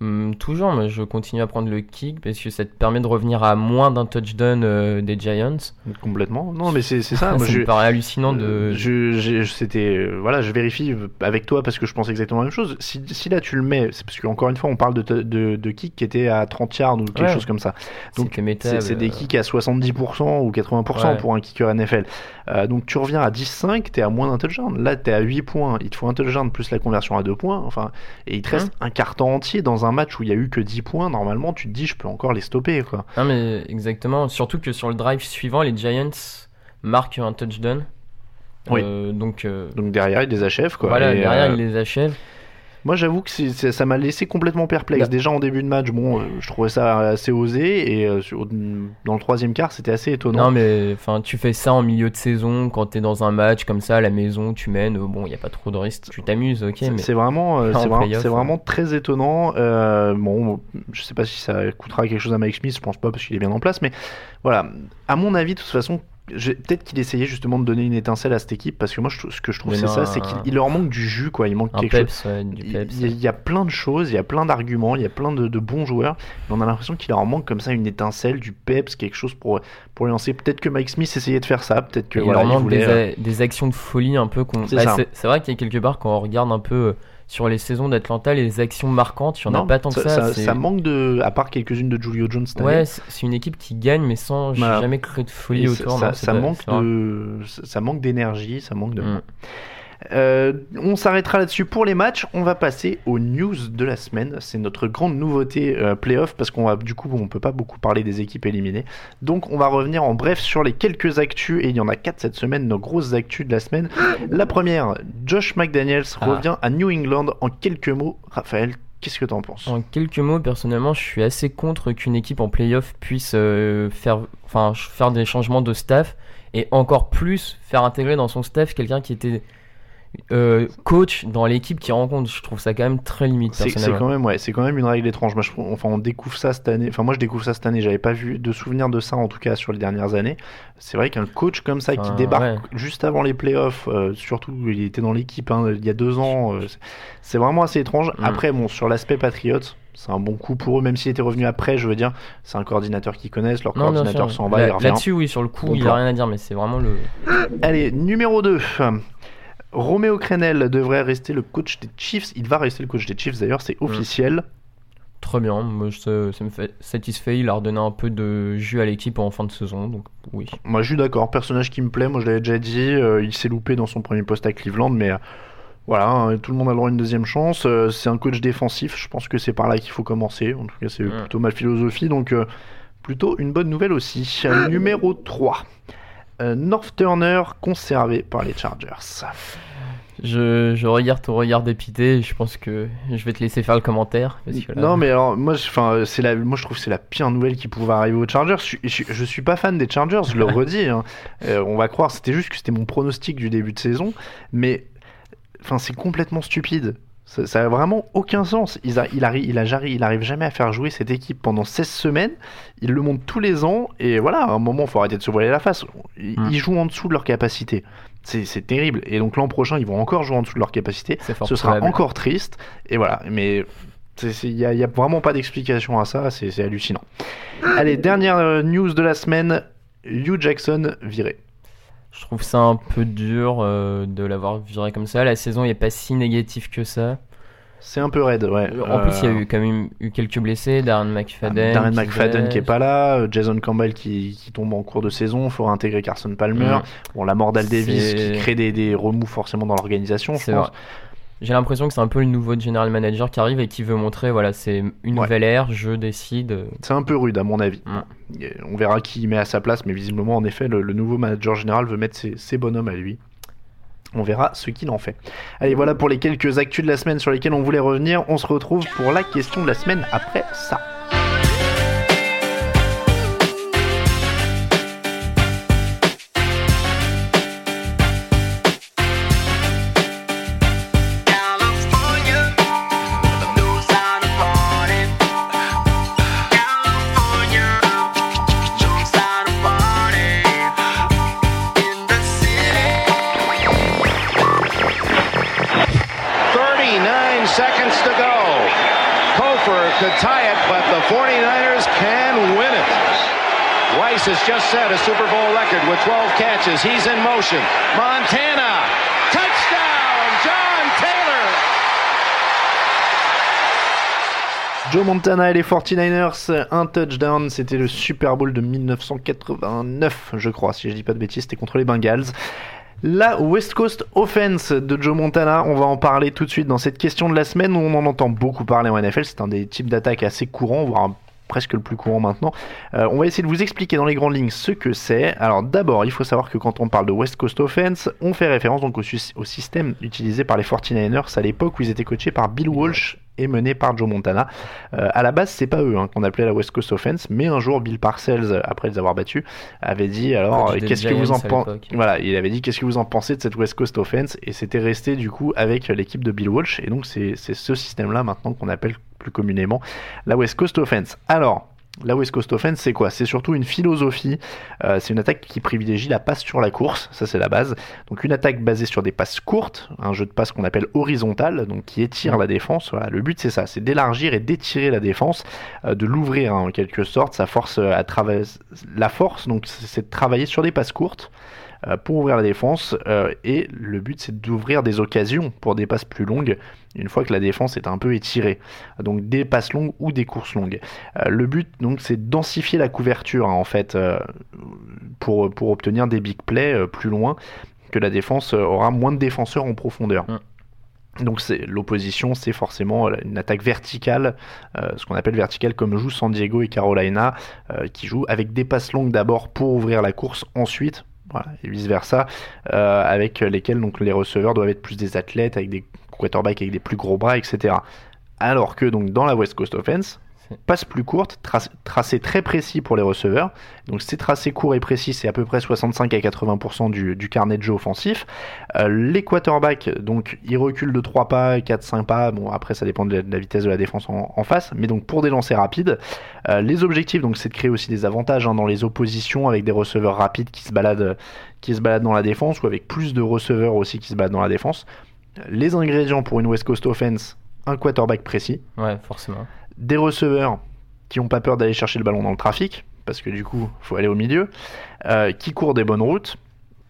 hum, toujours, moi, je continue à prendre le kick parce que ça te permet de revenir à moins d'un touchdown euh, des Giants. Complètement. Non, mais c'est ça. ça je, me paraît hallucinant de. Euh, je, c'était, euh, voilà, je vérifie avec toi parce que je pense exactement la même chose. Si, si là tu le mets, c'est parce qu'encore une fois, on parle de, de, de kick qui était à 30 yards ou quelque Ouais. chose comme ça. Donc, C'est, des kicks à 70% ou 80% Ouais. pour un kicker NFL. Euh, donc tu reviens à 10-5, t'es à moins d'un touchdown. Là, t'es à 8 points. Il te faut un touchdown plus la conversion à 2 points. Enfin, et il te reste un quart-temps entier dans un match où il y a eu que 10 points. Normalement, tu te dis, je peux encore les stopper. Quoi. Non mais exactement. Surtout que sur le drive suivant, les Giants marquent un touchdown. Oui. Euh, donc euh, Donc derrière, ils les achèvent. Quoi. voilà, Et, derrière ils les achèvent. Moi, j'avoue que c'est- ça m'a laissé complètement perplexe. Bah. Déjà en début de match, bon, euh, je trouvais ça assez osé, et euh, sur- dans le troisième quart, c'était assez étonnant. Non mais enfin tu fais ça en milieu de saison quand t'es dans un match comme ça à la maison, tu mènes. euh, Bon, il y a pas trop de risques, tu t'amuses, ok. C'est- Mais C'est vraiment, euh, En c'est vraiment, c'est très étonnant. Bon, je sais pas si ça coûtera quelque chose à Mike Smith, je pense pas parce qu'il est bien en place, mais voilà. À mon avis, de toute façon, peut-être qu'il essayait justement de donner une éténcelle à cette équipe parce que moi, je- ce que je trouve, c'est ça, c'est qu'il il leur manque du jus, quoi. Il manque un quelque chose. ouais, du Il peps. il y, a- il y a plein de choses, il y a plein d'arguments, il y a plein de, de bons joueurs, mais on a l'impression qu'il leur manque comme ça une étincelle, du peps, quelque chose pour, pour les lancer. Peut-être que Mike Smith essayait de faire ça, peut-être que il voilà, leur il manque voulait, des, euh, des actions de folie un peu qu'on. C'est c'est c'est vrai qu'il y a quelque part quand on regarde un peu euh, sur les saisons d'Atlanta, les actions marquantes, il y en non, a pas tant que ça. ça, manque de, à part quelques-unes de Julio Jones Ouais, c'est une équipe qui gagne mais sans j'ai Voilà. jamais créé de folie ça, autour. ça- non, manque de, ça manque d'énergie, ça manque de. Mm. Euh, on s'arrêtera là-dessus pour les matchs. On va passer aux news de la semaine. C'est notre grande nouveauté euh, playoff parce qu'on va du coup on peut pas beaucoup parler des équipes éliminées. Donc on va revenir en bref sur les quelques actus et il y en a quatre cette semaine, nos grosses actus de la semaine. La première, Josh McDaniels Ah. revient à New England en quelques mots. Raphaël, qu'est-ce que t'en penses? En quelques mots, personnellement, je suis assez contre qu'une équipe en playoff puisse euh, faire, enfin, faire des changements de staff et encore plus faire intégrer dans son staff quelqu'un qui était euh, coach dans l'équipe qui rencontre. Je trouve ça quand même très limite, C'est quand même ouais, c'est quand même une règle étrange. Moi, je enfin, on découvre ça cette année. Enfin, moi, je découvre ça cette année. J'avais pas vu de souvenir de ça en tout cas sur les dernières années. C'est vrai qu'un coach comme ça qui débarque ouais. juste avant les playoffs, euh, surtout il était dans l'équipe hein, il y a deux ans, euh, c'est- vraiment assez étrange. Mm. Après, bon, sur l'aspect Patriots, c'est un bon coup pour eux, même s'il était revenu après. Je veux dire, c'est un coordinateur qu'ils connaissent. Leur Non, coordinateur s'en va, Là-. Là-dessus, oui, sur le coup, Bon il n'y a rien à dire, mais c'est vraiment le. Allez, numéro 2. Roméo Crenel devrait rester le coach des Chiefs. Il va rester le coach des Chiefs d'ailleurs, Mm. c'est officiel. Très bien, moi ça me fait satisfait, il a redonné un peu de jus à l'équipe en fin de saison, donc oui. Moi, je suis d'accord. Personnage qui me plaît. Moi, je l'avais déjà dit. euh, il s'est loupé dans son premier poste à Cleveland, mais euh, voilà, hein, tout le monde a le droit à une deuxième chance. Euh, c'est un coach défensif. Je pense que c'est par là qu'il faut commencer. En tout cas, c'est Mm. plutôt ma philosophie. Donc, Plutôt une bonne nouvelle aussi. Numéro 3. Euh, North Turner conservé par les Chargers. Je, je, regarde ton regard dépité je pense que je vais te laisser faire le commentaire. Non, mais alors, moi, je, c'est la, moi je trouve que c'est la pire nouvelle qui pouvait arriver aux Chargers. Je, je, suis pas fan des Chargers, je le redis. Hein. Euh, on va croire, c'était juste que c'était mon pronostic du début de saison. Mais enfin, c'est complètement stupide. Ça, ça a vraiment aucun sens. Il, a, il, arrive, il, a, il arrive jamais à faire jouer cette équipe pendant 16 semaines. Il le monte tous les ans. Et voilà, à un moment, il faut arrêter de se voiler la face. Ils, mm. jouent en dessous de leur capacité. C'est terrible. Et donc l'an prochain, ils vont encore jouer en dessous de leur capacité. Ce sera encore triste. Et voilà. Mais il n'y a, a, vraiment pas d'explication à ça. C'est hallucinant. Allez, dernière euh, news de la semaine. Hugh Jackson viré. Je trouve ça un peu dur euh, de l'avoir viré comme ça. La saison n'est pas si négative que ça. C'est un peu raide, ouais. En plus, il y a eu quand même eu quelques blessés. Darren McFadden. Darren McFadden qui est pas là. Jason Campbell qui, qui tombe en cours de saison. Il faut intégrer Carson Palmer. Mm. Bon, la mort d'Al Davis qui crée des, des remous forcément dans l'organisation, je pense. J'ai l'impression que c'est un peu le nouveau general manager qui arrive et qui veut montrer, voilà, c'est une nouvelle ère, je décide. C'est un peu rude à mon avis. On verra qui met à sa place, mais visiblement, en effet, le, nouveau manager général veut mettre ses, bonhommes à lui. On verra ce qu'il en fait. Allez, voilà pour les quelques actus de la semaine sur lesquels on voulait revenir. On se retrouve pour la question de la semaine après ça. Set a record with 12 catches. He's in motion. Montana. Joe Montana et les 49ers, un touchdown, c'était le Super Bowl de 1989, je crois, si je dis pas de bêtises, c'était contre les Bengals. La West Coast Offense de Joe Montana, on va en parler tout de suite dans cette question de la semaine où on en entend beaucoup parler en NFL. C'est un des types d'attaques assez courants, voire presque le plus courant maintenant. Euh, on va essayer de vous expliquer dans les grandes lignes ce que c'est. Alors d'abord, il faut savoir que quand on parle de West Coast Offense, on fait référence donc au, au système utilisé par les 49ers à l'époque où ils étaient coachés par Bill Walsh mené par Joe Montana. Euh, à la base, c'est pas eux hein, qu'on appelait la West Coast Offense, mais un jour, Bill Parcells, après les avoir battus, avait dit alors qu'est-ce que vous en pensez Voilà, il avait dit qu'est-ce que vous en pensez de cette West Coast Offense? Et c'était resté du coup avec l'équipe de Bill Walsh et donc c'est ce système-là maintenant qu'on appelle plus communément la West Coast Offense. Alors, la West Coast Offense, c'est quoi? C'est surtout une philosophie. Euh, c'est une attaque qui privilégie la passe sur la course. Ça, c'est la base. Donc, une attaque basée sur des passes courtes, un jeu de passe qu'on appelle horizontal, donc qui étire la défense. Le but, c'est ça c'est d'élargir et d'étirer la défense, euh, de l'ouvrir hein, en quelque sorte. Sa force euh, à travers la force, donc, c'est de travailler sur des passes courtes. Euh, pour ouvrir la défense. Euh, et le but, c'est d'ouvrir des occasions pour des passes plus longues une fois que la défense est un peu étirée. Donc des passes longues ou des courses longues. Euh, le but, donc, c'est densifier la couverture, hein, en fait, pour, pour obtenir des big plays plus loin, que la défense aura moins de défenseurs en profondeur. Donc c'est l'opposition, c'est forcément une attaque verticale, ce qu'on appelle verticale comme jouent San Diego et Carolina, qui jouent avec des passes longues d'abord pour ouvrir la course, ensuite et vice versa, euh, avec lesquels donc les receveurs doivent être plus des athlètes, avec des quarterbacks avec des plus gros bras, etc. Alors que donc dans la West Coast Offense, passe plus courte, tracé très précis pour les receveurs. Donc c'est tracé court et précis, c'est à peu près 65 à 80% du, du, carnet de jeu offensif. Euh, les quarterbacks, donc ils reculent de 3 pas, 4-5 pas, bon après ça dépend de la, vitesse de la défense en, face, mais donc pour des lancers rapides, euh, les objectifs donc c'est de créer aussi des avantages hein, dans les oppositions avec des receveurs rapides qui se baladent qui se baladent dans la défense ou avec plus de receveurs aussi qui se baladent dans la défense. Les ingrédients pour une West Coast offense, un quarterback précis. Ouais, forcément des receveurs qui n'ont pas peur d'aller chercher le ballon dans le trafic, parce que du coup, il faut aller au milieu, euh, qui courent des bonnes routes,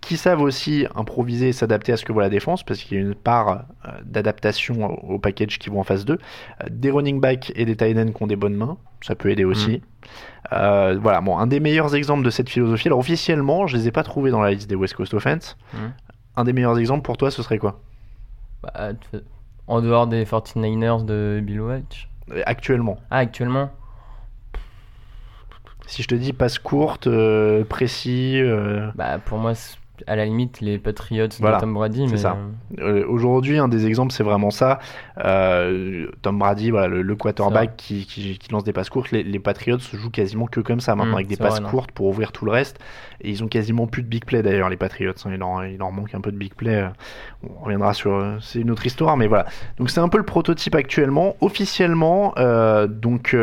qui savent aussi improviser et s'adapter à ce que voit la défense, parce qu'il y a une part euh, d'adaptation au, package qui vont en phase 2, euh, des running backs et des tight ends qui ont des bonnes mains, ça peut aider aussi. Mm. voilà, bon, un des meilleurs exemples de cette philosophie, alors officiellement, je les ai pas trouvés dans la liste des West Coast Offense. Mm. Un des meilleurs exemples pour toi, ce serait quoi? Bah, En dehors des 49ers de Bill Welch Actuellement. Ah, actuellement Si je te dis passe courte, précis. Bah, pour moi, à la limite les Patriots de Tom Brady. Mais... ça. Euh, aujourd'hui, un des exemples, c'est vraiment ça. Euh, Tom Brady, voilà, le, quarterback qui, qui, lance des passes courtes. Les, les, Patriots jouent quasiment que comme ça maintenant, mm, avec des passes courtes pour ouvrir tout le reste. Et ils ont quasiment plus de big play d'ailleurs, les Patriots. Il, leur, il, leur, manque un peu de big play. On reviendra sur. C'est une autre histoire, mais voilà. Donc c'est un peu le prototype actuellement. Officiellement, euh, donc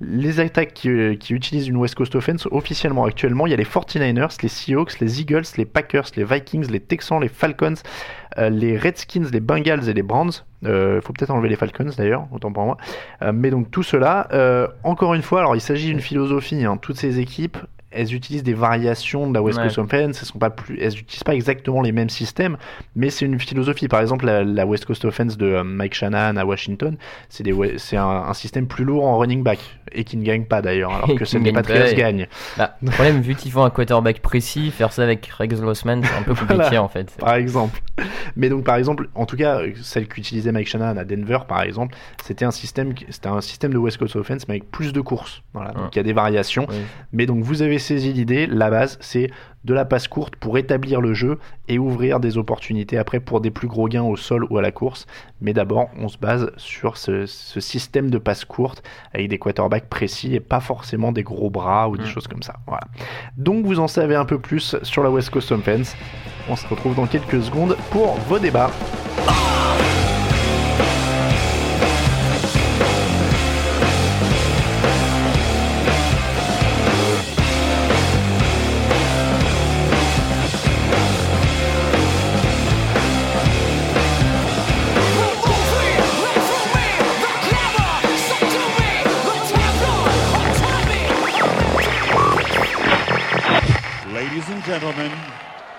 les attaques qui, utilisent une West Coast Offense officiellement actuellement, il y a les 49ers, les Seahawks, les Eagles, les Packers, les Vikings, les Texans, les Falcons, euh, les Redskins, les Bengals et les Browns. Il euh, faut peut-être enlever les Falcons d'ailleurs, autant pour moi. Euh, mais donc tout cela, encore une fois, alors il s'agit d'une philosophie. Hein. toutes ces équipes elles utilisent des variations de la West Coast Offense. Elles sont pas plus, elles pas exactement les mêmes systèmes, mais c'est une philosophie. Par exemple, la, West Coast Offense de euh, Mike Shanahan à Washington, c'est c'est un, système plus lourd en running back et qui ne gagne pas d'ailleurs, alors que celle des Patriots gagne. Bah, le problème, vu qu'ils font un quarterback précis, faire ça avec Rex Grossman, c'est un peu compliqué en fait. Par exemple. Mais donc, par exemple, en tout cas, celle qu'utilisait Mike Shanahan à Denver, par exemple, c'était un système, c'était un système de West Coast Offense, mais avec plus de courses. Voilà. Donc, il y a des variations. Mais donc, vous avez saisi l'idée. La base, c'est de la passe courte pour établir le jeu et ouvrir des opportunités après pour des plus gros gains au sol ou à la course. Mais d'abord, on se base sur ce, système de passe courte avec des quarterbacks précis et pas forcément des gros bras ou des mm. choses comme ça. Voilà. Donc vous en savez un peu plus sur la West Coast Offense. On se retrouve dans quelques secondes pour vos débats.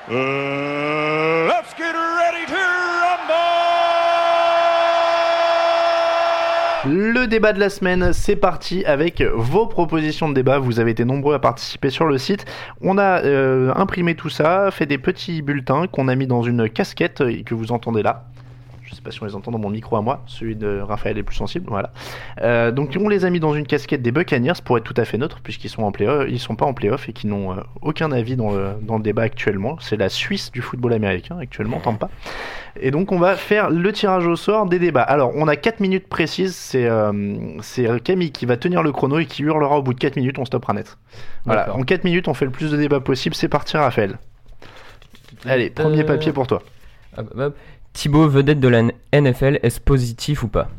To Le débat de la semaine, c'est parti avec vos propositions de débat. Vous avez été nombreux à participer sur le site. On a euh, imprimé tout ça, fait des petits bulletins qu'on a mis dans une casquette et que vous entendez là. Je sais pas si on les entend dans mon micro à moi, celui de Raphaël est plus sensible, voilà. Euh, donc on les a mis dans une casquette des Buccaneers pour être tout à fait neutre, puisqu'ils sont en play ils sont pas en playoff et qui n'ont euh, aucun avis dans le, dans le débat actuellement. C'est la Suisse du football américain actuellement, tant pas. Et donc on va faire le tirage au sort des débats. Alors on a 4 minutes précises, c'est euh, c'est Camille qui va tenir le chrono et qui hurlera au bout de 4 minutes, on stoppera net. Voilà, en 4 minutes on fait le plus de débats possible, c'est parti Raphaël. Allez, premier papier pour toi. Thibaut, vedette de la NFL, est-ce positif ou pas?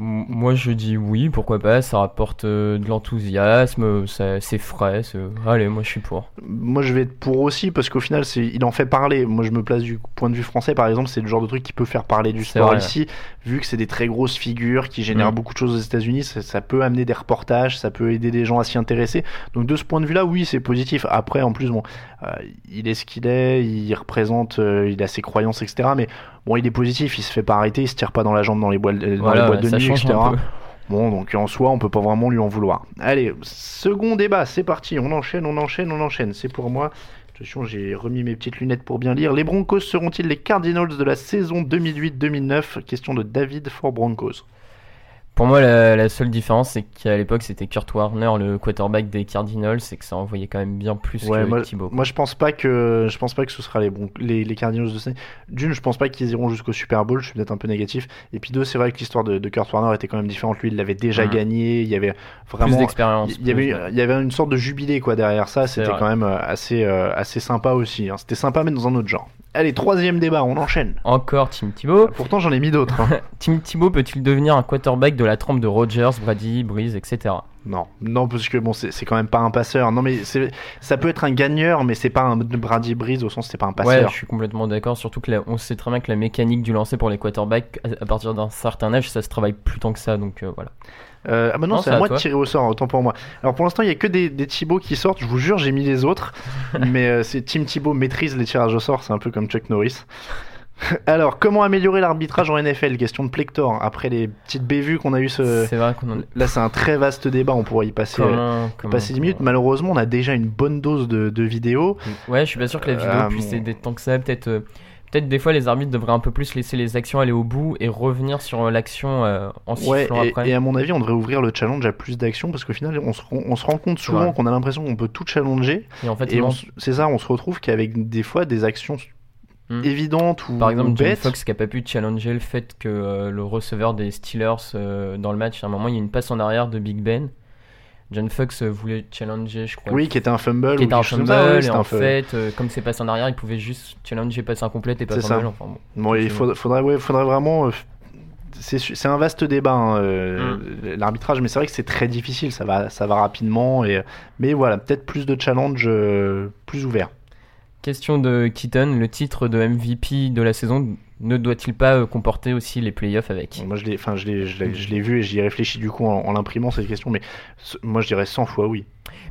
Moi je dis oui, pourquoi pas, ça rapporte euh, de l'enthousiasme, c'est frais, allez moi je suis pour. Moi je vais être pour aussi parce qu'au final c'est il en fait parler. Moi je me place du point de vue français par exemple, c'est le genre de truc qui peut faire parler du sport ici, vu que c'est des très grosses figures qui génèrent mm. beaucoup de choses aux États-Unis, ça, peut amener des reportages, ça peut aider des gens à s'y intéresser. Donc de ce point de vue là, oui c'est positif. Après en plus bon, euh, il est ce qu'il est, il représente, euh, il a ses croyances etc. Mais Bon, il est positif, il se fait pas arrêter, il se tire pas dans la jambe dans les boîtes, dans les boîtes de nuit, etc. Bon, donc en soi, on peut pas vraiment lui en vouloir. Allez, second débat, c'est parti. On enchaîne, on enchaîne, on enchaîne. C'est pour moi. Attention, j'ai remis mes petites lunettes pour bien lire. Les Broncos seront-ils les Cardinals de la saison 2008-2009 Question de David for Broncos. Pour moi, la, seule différence, c'est qu'à l'époque, c'était Kurt Warner, le quarterback des Cardinals, et que ça envoyait quand même bien plus que moi, Thibaut. Moi, je pense pas que je pense pas que ce sera les bons les, Cardinals de D'une, je pense pas qu'ils iront jusqu'au Super Bowl. Je suis peut-être un peu négatif. Et puis deux, c'est vrai que l'histoire de, Kurt Warner était quand même différente. Lui, il l'avait déjà mmh. gagné. Il y avait vraiment plus d'expérience. Il y avait il y avait une sorte de jubilé quoi derrière ça. C'était quand même euh, assez euh, assez sympa aussi. Hein. C'était sympa, mais dans un autre genre. Allez, troisième débat, on enchaîne. Encore Tim Thibault. Pourtant, j'en ai mis d'autres. Hein. Tim Thibault peut-il devenir un quarterback de la trempe de Rodgers, Brady, Breeze, etc. Non, non, parce que bon, c'est quand même pas un passeur. Non, mais ça peut être un gagneur, mais c'est pas un Brady Breeze au sens c'est pas un passeur. Ouais, je suis complètement d'accord. Surtout que on sait très bien que la mécanique du lancer pour les quarterbacks, à partir d'un certain âge, ça se travaille plus tant que ça. Donc euh, voilà. Euh, ah bah non, c'est à moi de tirer au sort, autant pour moi. Alors pour l'instant, il y a que des, des Thibaut qui sortent, je vous jure, j'ai mis les autres. mais euh, c'est Team Thibaut maîtrise les tirages au sort, c'est un peu comme Chuck Norris. Alors, comment améliorer l'arbitrage en NFL Question de Plector. Après les petites bévues qu'on a eu ce. C'est vrai qu'on Là, c'est un très vaste débat. On pourrait y passer, euh, passer 10 minutes. Malheureusement, on a déjà une bonne dose de, de vidéos. Ouais, je suis pas sûr que la vidéo puisse aider tant que ça. Peut-être peut-être des fois les arbitres devraient un peu plus laisser les actions aller au bout et revenir sur l'action euh, en Ouais, sifflant et, après. et à mon avis, on devrait ouvrir le challenge à plus d'actions parce qu'au final, on se, rend- on se rend compte souvent Ouais. qu'on a l'impression qu'on peut tout challenger. Et en fait, c'est ça, on se retrouve qu'avec des fois des actions Hmm. évidentes ou, Par exemple, ou. Fox qui a pas pu challenger le fait que euh, le receveur des Steelers euh, dans le match, à un moment, il y a une passe en arrière de Big Ben. John Fox euh, voulait challenger, je crois. Oui, qui était un fumble. qui était un fumble, ça, ouais, et en fait, euh, comme c'est passe en arrière, il pouvait juste challenger passe incomplète et pas fumble. Enfin, bon. Bon, il faudrait, faudrait, ouais, faudrait vraiment. euh, c'est un vaste débat, hein, euh, Mm. l'arbitrage, mais c'est vrai que c'est très difficile, ça va, ça va rapidement. Et, mais voilà, peut-être plus de challenges euh, plus ouverts. Question de Keaton, le titre de MVP de la saison ne doit-il pas euh, comporter aussi les playoffs avec? Moi, je l'ai, enfin, je l'ai, je l'ai, vu et j'y ai réfléchi du coup en, en l'imprimant cette question, mais moi, je dirais 100 fois oui.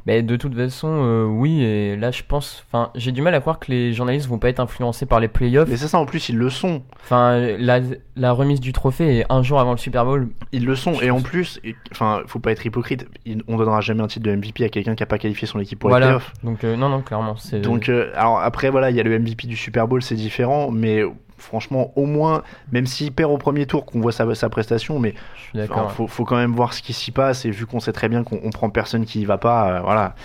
Mais de toute façon, euh, oui, et là je pense, enfin, j'ai du mal à croire que les journalistes vont pas être influencés par les playoffs. Mais c'est ça, en plus, ils le sont. Enfin, la, la remise du trophée est un jour avant le Super Bowl. Ils le sont. Et en plus, enfin, faut pas être hypocrite, on donnera jamais un titre de MVP à quelqu'un qui a pas qualifié son équipe pour les voilà. playoffs. Donc euh, non, non, clairement, c'est. Donc, euh, alors après, voilà, il y a le MVP du Super Bowl, c'est différent, mais franchement, au moins, même s'il perd au premier tour, qu'on voit sa, sa prestation, mais enfin, d'accord. faut, faut quand même voir ce qui s'y passe, et vu qu'on sait très bien qu'on on prend personne qui y va pas, euh, voilà.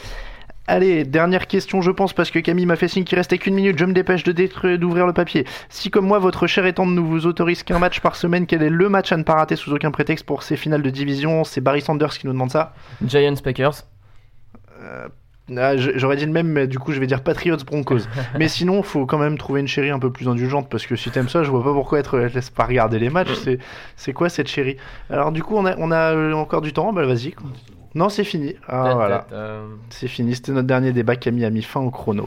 Allez, dernière question, je pense, parce que Camille m'a fait signe qu'il restait qu'une minute. Je me dépêche de détruire- d'ouvrir le papier. Si, comme moi, votre cher étendre ne vous autorise qu'un match par semaine, quel est le match à ne pas rater sous aucun prétexte pour ces finales de division? C'est Barry Sanders qui nous demande ça. Giants Packers. Ah, J'aurais dit le même, mais du coup, je vais dire Patriots Broncos. mais sinon, faut quand même trouver une chérie un peu plus indulgente, parce que si t'aimes ça, je vois pas pourquoi être laisse pas regarder les matchs. C'est quoi cette chérie? Alors, du coup, on a, on a euh, encore du temps. Bah, vas-y. Non, c'est fini. Ah, voilà. ta- C'est fini, c'était notre dernier débat. Camille a mis fin au chrono.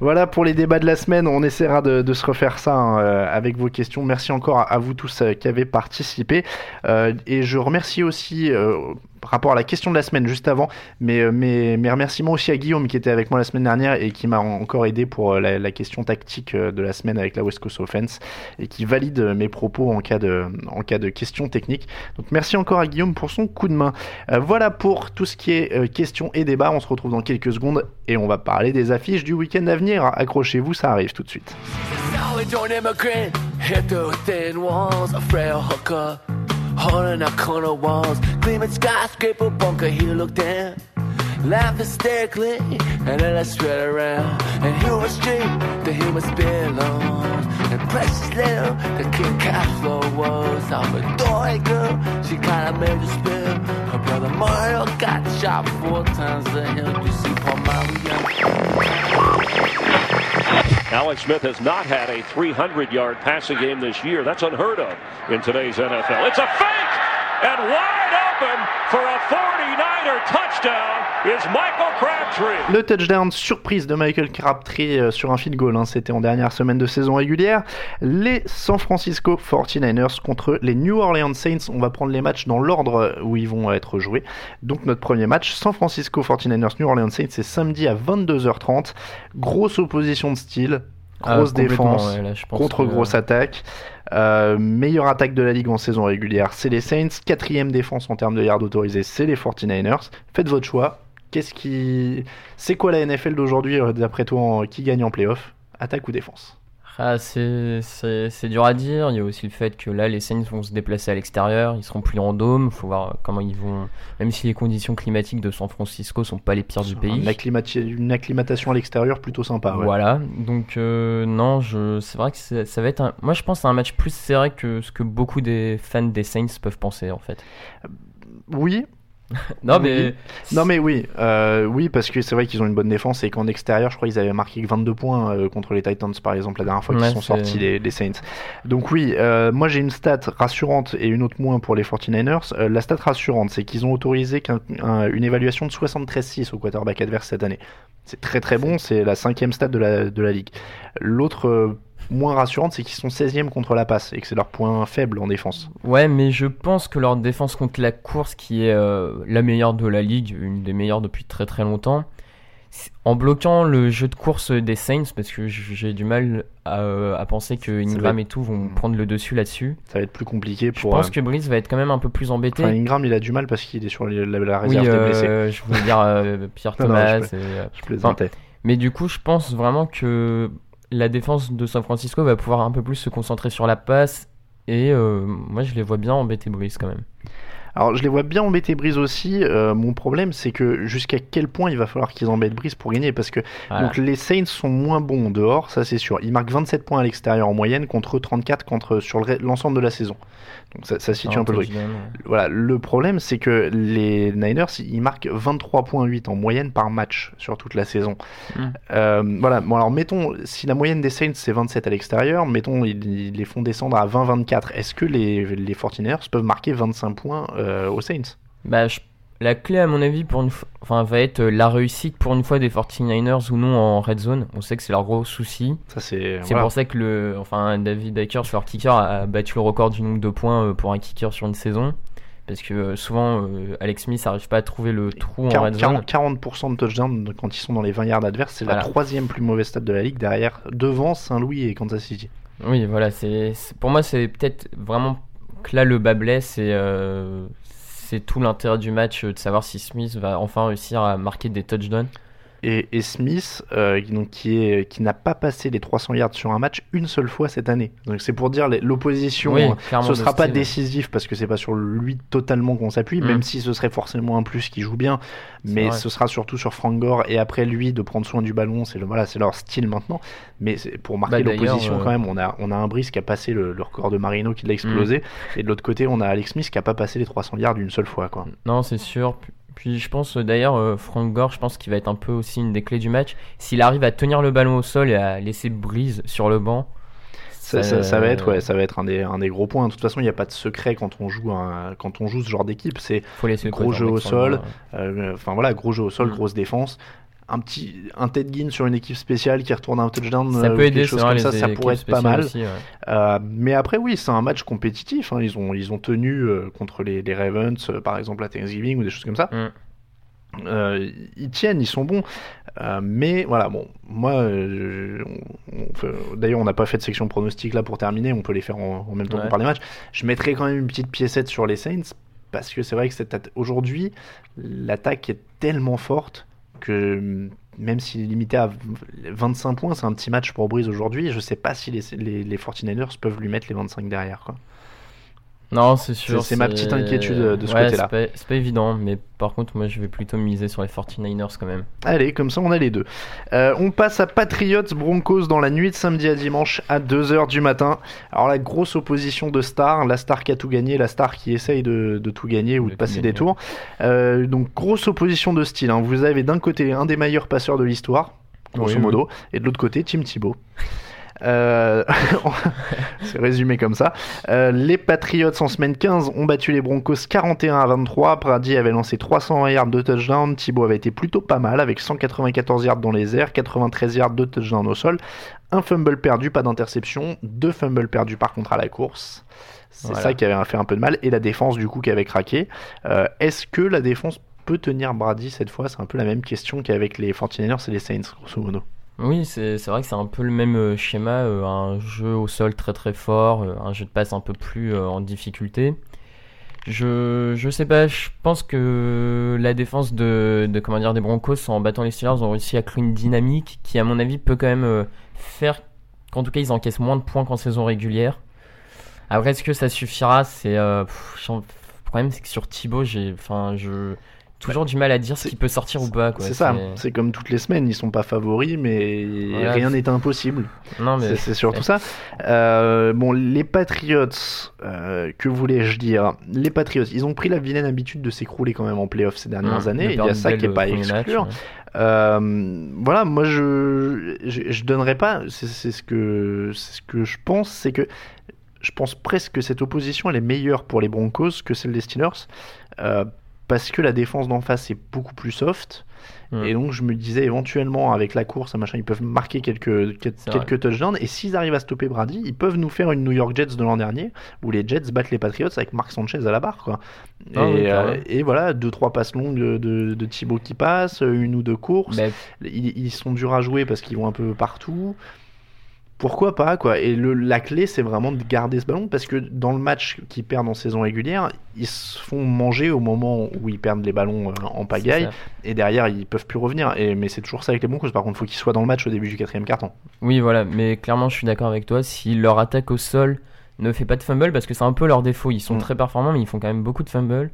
Voilà pour les débats de la semaine. On essaiera de, de se refaire ça hein, euh, avec vos questions. Merci encore à, à vous tous euh, qui avez participé. Euh, et je remercie aussi, euh, par rapport à la question de la semaine juste avant, mais euh, mes, mes remerciements aussi à Guillaume qui était avec moi la semaine dernière et qui m'a encore aidé pour euh, la, question tactique euh, de la semaine avec la West Coast Offense et qui valide mes propos en cas de, en cas de questions techniques. Donc merci encore à Guillaume pour son coup de main. Voilà pour tout ce qui est questions et débats. On se retrouve dans quelques secondes et on va parler des affiches du week-end à venir. Accrochez-vous, ça arrive tout de suite. Holding our corner walls, gleaming skyscraper bunker, he looked down. Laugh hysterically, and then I spread around. And he was street the he was been. And precious little, the King Cashflow was off a door girl. She kinda made a spill. Her brother Mario got shot four times. The hill, you see, Paul Mario. Alex Smith has not had a 300 yard passing game this year. That's unheard of in today's NFL. It's a fake and wide open for a 49er touchdown is Michael Crabtree. Le touchdown surprise de Michael Crabtree euh, sur un field goal, hein, c'était en dernière semaine de saison régulière. Les San Francisco 49ers contre les New Orleans Saints. On va prendre les matchs dans l'ordre où ils vont être joués. Donc notre premier match, San Francisco 49ers New Orleans Saints, c'est samedi à 22h30. Grosse opposition de style, Ah, grosse défense ouais, là, contre que- grosse attaque. Euh, meilleure attaque de la ligue en saison régulière, c'est les Saints. Quatrième défense en termes de yards autorisés, c'est les 49ers. Faites votre choix. Qu'est-ce qui, c'est quoi la NFL d'aujourd'hui euh, d'après toi Qui gagne en playoff? Attaque ou défense? Ah, c'est dur à dire. Il y a aussi le fait que là, les Saints vont se déplacer à l'extérieur. Ils seront plus en dôme. faut voir comment ils vont. Même si les conditions climatiques de San Francisco sont pas les pires du pays. Une, acclimati- une acclimatation à l'extérieur plutôt sympa. ouais. Voilà. Donc, euh, non, je... c'est vrai que ça va être un. Moi, je pense c'est un match plus serré que ce que beaucoup des fans des Saints peuvent penser, en fait. Oui, Non, Oui. mais. Non mais oui, euh, oui parce que c'est vrai qu'ils ont une bonne défense et qu'en extérieur, je crois qu'ils avaient marqué que 22 points euh, contre les Titans par exemple la dernière fois qu'ils sont sortis les, les Saints. Donc oui, euh, moi j'ai une stat rassurante et une autre moins pour les 49ers. Euh, la stat rassurante, c'est qu'ils ont autorisé qu'un- un- une évaluation de 73-6 au quarterback adverse cette année. C'est très très bon, c'est la cinquième stat de la, de la ligue. L'autre euh, moins rassurante, c'est qu'ils sont 16e contre la passe et que c'est leur point faible en défense. Ouais, mais je pense que leur défense contre la course, qui est euh, la meilleure de la ligue, une des meilleures depuis très très longtemps, en bloquant le jeu de course des Saints, parce que j'ai du mal à, euh, à penser que Ingram être- et tout vont prendre le dessus là-dessus. Ça va être plus compliqué Je pour... pense euh, que Brice va être quand même un peu plus embêté. enfin, Ingram, il a du mal parce qu'il est sur la, la oui, réserve des blessés. euh, je voulais dire Pierre Non, non, Thomas. je et, Je plaisantais. mais du coup, je pense vraiment que la défense de San Francisco va pouvoir un peu plus se concentrer sur la passe. Et euh, moi, je les vois bien embêter Brice quand même. Alors, je les vois bien embêter Brise aussi. Euh, mon problème, c'est que jusqu'à quel point il va falloir qu'ils embêtent Brise pour gagner? Parce que Voilà. donc, les Saints sont moins bons dehors, ça c'est sûr. Ils marquent 27 points à l'extérieur en moyenne contre 34 contre, sur le l'ensemble de la saison. Donc, ça, ça situe un peu le truc. Voilà, le problème, c'est que les Niners, ils marquent 23,8 en moyenne par match sur toute la saison. Mm. Euh, voilà, bon alors mettons, si la moyenne des Saints c'est 27 à l'extérieur, mettons, ils, ils les font descendre à 20-24. Est-ce que les, les 49ers peuvent marquer 25 points euh, aux Saints? Bah, je- la clé, à mon avis, pour une fois, enfin, va être euh, la réussite pour une fois des 49ers ou non en red zone. On sait que c'est leur gros souci. Ça, c'est. Voilà. pour ça que le, enfin, David Akers, leur kicker, a battu le record du nombre de points euh, pour un kicker sur une saison. Parce que euh, souvent, euh, Alex Smith n'arrive pas à trouver le trou en 40%, red zone. 40 40% de touchdown quand ils sont dans les 20 yards adverses, c'est la troisième plus mauvaise stat de la ligue derrière, devant Saint-Louis et Kansas City. Oui, voilà, c'est pour moi c'est peut-être vraiment que là le bas blesse et euh, c'est tout l'intérêt du match euh, de savoir si Smith va enfin réussir à marquer des touchdowns. Et, et Smith, euh, qui- donc, qui est qui n'a pas passé les 300 yards sur un match une seule fois cette année. Donc c'est pour dire l'opposition. Oui, euh, ce de sera pas décisif parce que c'est pas sur lui totalement qu'on s'appuie, Mm. même si ce serait forcément un plus qui joue bien. Mais ce sera surtout sur Frank Gore et après lui de prendre soin du ballon. C'est le voilà, c'est leur style maintenant. Mais pour marquer Bah, l'opposition euh, quand même, on a on a un Brice qui a passé le, le record de Marino qui l'a explosé, Mm. et de l'autre côté on a Alex Smith qui a pas passé les 300 yards une seule fois quoi. Non, c'est sûr. Puis- je pense euh, d'ailleurs euh, Frank Gore, je pense qu'il va être un peu aussi une des clés du match. S'il arrive à tenir le ballon au sol et à laisser Brise sur le banc. Ça, ça- ça va être ouais, ça va être un des, un des gros points. De toute façon, il n'y a pas de secret quand on joue un, quand on joue ce genre d'équipe. C'est gros jeu au sol. euh, enfin voilà, gros jeu au sol, Mm. grosse défense. Un petit un Ted Ginn sur une équipe spéciale qui retourne un touchdown, Ça euh, peut aider, quelque chose comme ça, ça pourrait être pas mal. aussi, ouais. Euh, mais après, oui, c'est un match compétitif. hein. Ils ont ils ont tenu euh, contre les, les Ravens, euh, par exemple à Thanksgiving ou des choses comme ça. Mm. Euh, ils tiennent, ils sont bons. Euh, mais voilà, bon, moi, euh, d'ailleurs, on n'a pas fait de section pronostic là pour terminer. On peut les faire en, en même temps Ouais. qu'on parle des matchs. Je mettrais quand même une petite piécette sur les Saints parce que c'est vrai que aujourd'hui, l'attaque est tellement forte que même s'il est limité à v- 25 points, c'est un petit match pour Breeze aujourd'hui. Je sais pas si les, les, les 49ers peuvent lui mettre les 25 derrière. Quoi. Non, c'est sûr. c'est ma petite inquiétude de- de ce Ouais, côté-là. c'est pas- évident, mais par contre, moi je vais plutôt miser sur les 49ers quand même. Allez, comme ça on a les deux. Euh, on passe à Patriots Broncos dans la nuit de samedi à dimanche à 2h du matin. Alors la grosse opposition de stars, la star qui a tout gagné, la star qui essaye de, de tout gagner ou De passer des tours. Euh, donc grosse opposition de style. hein. Vous avez d'un côté un des meilleurs passeurs de l'histoire, grosso Oui, modo, et de l'autre côté Tim Thibault. Euh, c'est résumé comme ça. Euh, les Patriots en semaine 15 ont battu les Broncos 41 à 23. Brady avait lancé 320 yards de touchdown. Thibaut avait été plutôt pas mal avec 194 yards dans les airs, 93 yards de touchdown au sol. Un fumble perdu, pas d'interception. Deux fumbles perdus par contre à la course. C'est Voilà. ça qui avait fait un peu de mal. Et la défense du coup qui avait craqué. Euh, Est-ce que la défense peut tenir Brady cette fois? C'est un peu la même question qu'avec les 49ers et les Saints, grosso modo. Oui, c'est vrai que c'est un peu le même euh, schéma, euh, un jeu au sol très très fort, euh, un jeu de passe un peu plus en difficulté. Je, je sais pas, je pense que la défense de, de comment dire des Broncos en battant les Steelers ont réussi à créer une dynamique qui à mon avis peut quand même faire qu'en tout cas ils encaissent moins de points qu'en saison régulière. Après est-ce que ça suffira? C'est le problème c'est que sur Thibaut j'ai je toujours du mal à dire ce qui peut sortir ou pas. C'est ça, c'est comme toutes les semaines, ils sont pas favoris, mais Voilà, rien n'est impossible. Non mais C'est surtout ça. Euh, bon, les Patriots, euh, que voulais-je dire? Les Patriots, ils ont pris la vilaine habitude de s'écrouler quand même en playoff ces dernières Mmh, années. Il y a ça qui est le pas exclure. ouais. Euh, voilà, moi je, je, je donnerais pas. C'est ce que c'est ce que je pense, c'est que je pense presque que cette opposition elle est meilleure pour les Broncos que celle des Steelers. euh, parce que la défense d'en face est beaucoup plus soft. Mm. Et donc je me disais éventuellement avec la course, machin, ils peuvent marquer quelques, quelques touchdowns. Et s'ils arrivent à stopper Brady, ils peuvent nous faire une New York Jets de l'an dernier où les Jets battent les Patriots avec Mark Sanchez à la barre. Quoi. Ah et, oui, euh, et voilà, deux trois passes longues de, de, de Thibaut qui passent, une ou deux courses. Ils, ils sont durs à jouer parce qu'ils vont un peu partout. Pourquoi pas quoi Et le, la clé, c'est vraiment de garder ce ballon parce que dans le match qu'ils perdent en saison régulière, ils se font manger au moment où ils perdent les ballons euh, en pagaille et derrière ils peuvent plus revenir. Et, mais c'est toujours ça avec les Broncos. Par contre, il faut qu'ils soient dans le match au début du quatrième carton. Oui, voilà, mais clairement, je suis d'accord avec toi. Si leur attaque au sol ne fait pas de fumble, parce que c'est un peu leur défaut, ils sont Mm. très performants, mais ils font quand même beaucoup de fumble.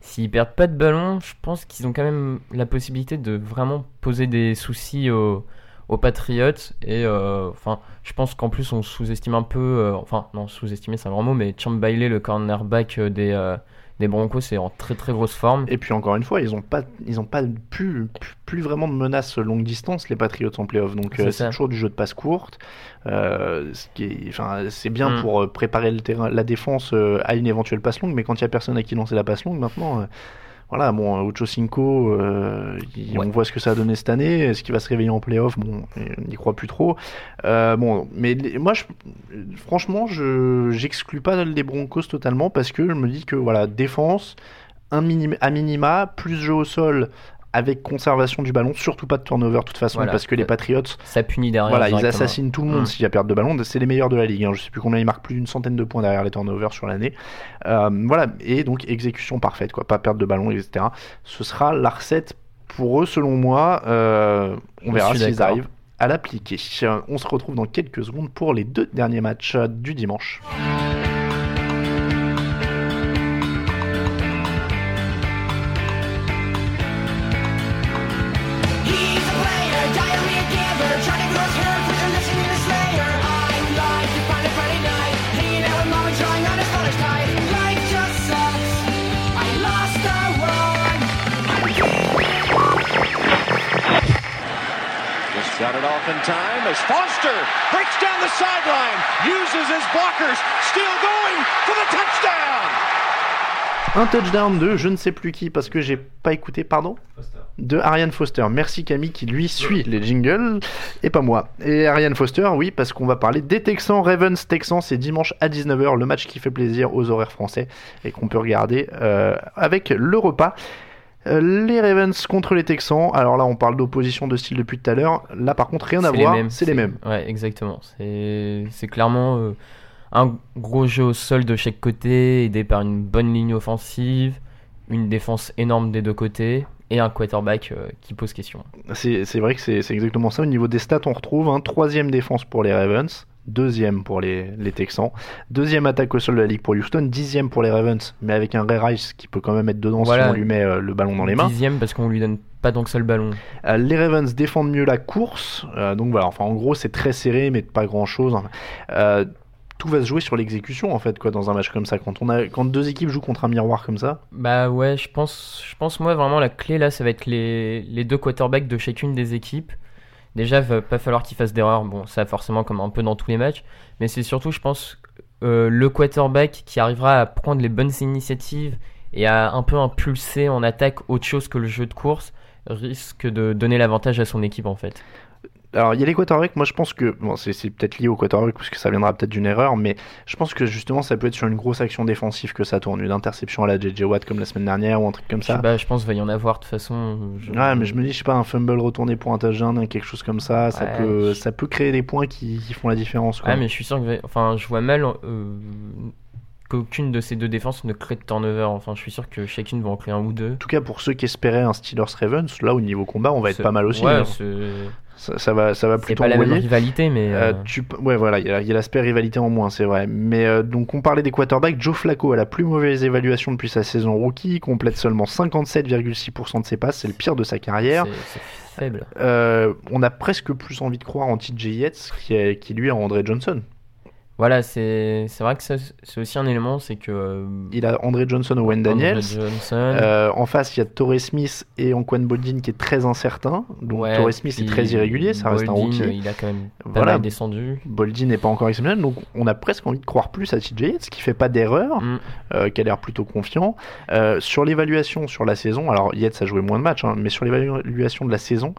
S'ils perdent pas de ballon, je pense qu'ils ont quand même la possibilité de vraiment poser des soucis aux, aux Patriots. Et euh, enfin, je pense qu'en plus on sous-estime un peu, euh, enfin non, sous-estimer c'est un grand mot, mais Champ Bailey, le cornerback euh, des, des Broncos, c'est en très très grosse forme. Et puis encore une fois, ils ont pas, ils ont pas plus, plus, plus vraiment de menaces longue distance les Patriots en playoff. Donc C'est euh, toujours du jeu de passe courte. Euh, ce c'est bien Mm. pour préparer le terrain, la défense à une éventuelle passe longue. Mais quand il y a personne à qui lancer la passe longue, maintenant. euh, voilà, bon, euh, Ocho Cinco, euh, il- Ouais. on voit ce que ça a donné cette année. Est-ce qu'il va se réveiller en playoff? Bon, on n'y croit plus trop. Euh, bon, mais les- moi, je, franchement, je j'exclus pas les Broncos totalement parce que je me dis que voilà, défense, un minim, à minima, plus jeu au sol avec conservation du ballon, surtout pas de turnover de toute façon Voilà. parce que les Patriots, Ça punit derrière. voilà, ils assassinent tout le monde Mm. s'il y a perte de ballon. C'est les meilleurs de la ligue. hein. Je sais plus combien ils marquent plus d'une centaine de points derrière les turnovers sur l'année. Euh, voilà, et donc exécution parfaite, quoi, pas perte de ballon, etc. Ce sera la recette pour eux, selon moi. Euh, on Je verra s'ils arrivent à l'appliquer. Euh, On se retrouve dans quelques secondes pour les deux derniers matchs euh, du dimanche. Time as Foster breaks down the sideline, uses his blockers, still going for the touchdown. Un touchdown de je ne sais plus qui parce que j'ai pas écouté, pardon De Ariane Foster. Merci Camille qui lui suit les jingles et pas moi. Et Ariane Foster, oui, parce qu'on va parler des Texans. Ravens Texans, c'est dimanche à 19h, le match qui fait plaisir aux horaires français et qu'on peut regarder euh, avec le repas. Euh, les Ravens contre les Texans. Alors là, on parle d'opposition de style depuis tout à l'heure. Là, par contre, rien à voir. C'est les mêmes. Ouais, exactement. C'est clairement euh, un gros jeu au sol de chaque côté, aidé par une bonne ligne offensive, une défense énorme des deux côtés et un quarterback euh, qui pose question. C'est vrai que c'est c'est exactement ça. Au niveau des stats, on retrouve un troisième défense pour les Ravens, deuxième pour les, les Texans, deuxième attaque au sol de la ligue pour Houston, dixième pour les Ravens, mais avec un Ray Rice qui peut quand même être dedans Voilà. si on lui met euh, le ballon dans les mains. Dixième parce qu'on lui donne pas tant que ça le ballon. Euh, les Ravens défendent mieux la course, euh, donc voilà. Enfin, en gros, c'est très serré, mais pas grand chose. tout va se jouer sur l'exécution en fait, quoi, dans un match comme ça. Quand on a, quand deux équipes jouent contre un miroir comme ça, Bah ouais, je pense, je pense moi vraiment la clé là, ça va être les, les deux quarterbacks de chacune des équipes. Déjà, va pas falloir qu'ils fassent d'erreurs. Bon, ça forcément comme un peu dans tous les matchs, mais c'est surtout, je pense, euh, le quarterback qui arrivera à prendre les bonnes initiatives et à un peu impulser en attaque autre chose que le jeu de course risque de donner l'avantage à son équipe en fait. Alors, il y a les quarterbacks, moi je pense que, bon, c'est peut-être lié au quarterback parce que ça viendra peut-être d'une erreur, mais je pense que justement ça peut être sur une grosse action défensive que ça tourne, une interception à la JJ Watt comme la semaine dernière ou un truc comme ça. pas, je pense qu'il va y en avoir de toute façon. je- Ouais, mais je me dis, je sais pas, un fumble retourné pour un touchdown, quelque chose comme ça, ça, peut, je- ça peut créer des points qui, qui font la différence. Quoi. Ouais, mais je suis sûr que, enfin, je vois mal euh, qu'aucune de ces deux défenses ne crée de turnover. Enfin, je suis sûr que chacune va en créer un ou deux. En tout cas, pour ceux qui espéraient un Steelers Ravens, là au niveau combat, on va être C'est- pas mal aussi. Ouais, hein. c'est Ça, ça va, ça va c'est plutôt pas la même rivalité, mais Euh, euh, tu, ouais, voilà, il y a, l'aspect rivalité en moins, c'est vrai. Mais euh, donc, on parlait des quarterbacks. Joe Flacco a la plus mauvaise évaluation depuis sa saison rookie. Il complète seulement 57,6% de ses passes. C'est le pire de sa carrière. c'est c'est faible. On a presque plus envie de croire en TJ Yates qui, est, qui lui a André Johnson. Voilà, c'est vrai que c'est aussi un élément, c'est que euh, Il a André Johnson ou Wayne André Daniels. Johnson, Euh, en face, il y a Torrey Smith et Anquan Boldin qui est très incertain. Donc ouais, Torrey Smith est très irrégulier, ça reste un rookie. Il a quand même pas Voilà. mal descendu. Boldin n'est pas encore exceptionnel, donc on a presque envie de croire plus à TJ Yates qui fait pas d'erreur, Mm. euh, qui a l'air plutôt confiant. Sur l'évaluation sur la saison, alors Yates a joué moins de matchs, hein, mais sur l'évaluation de la saison,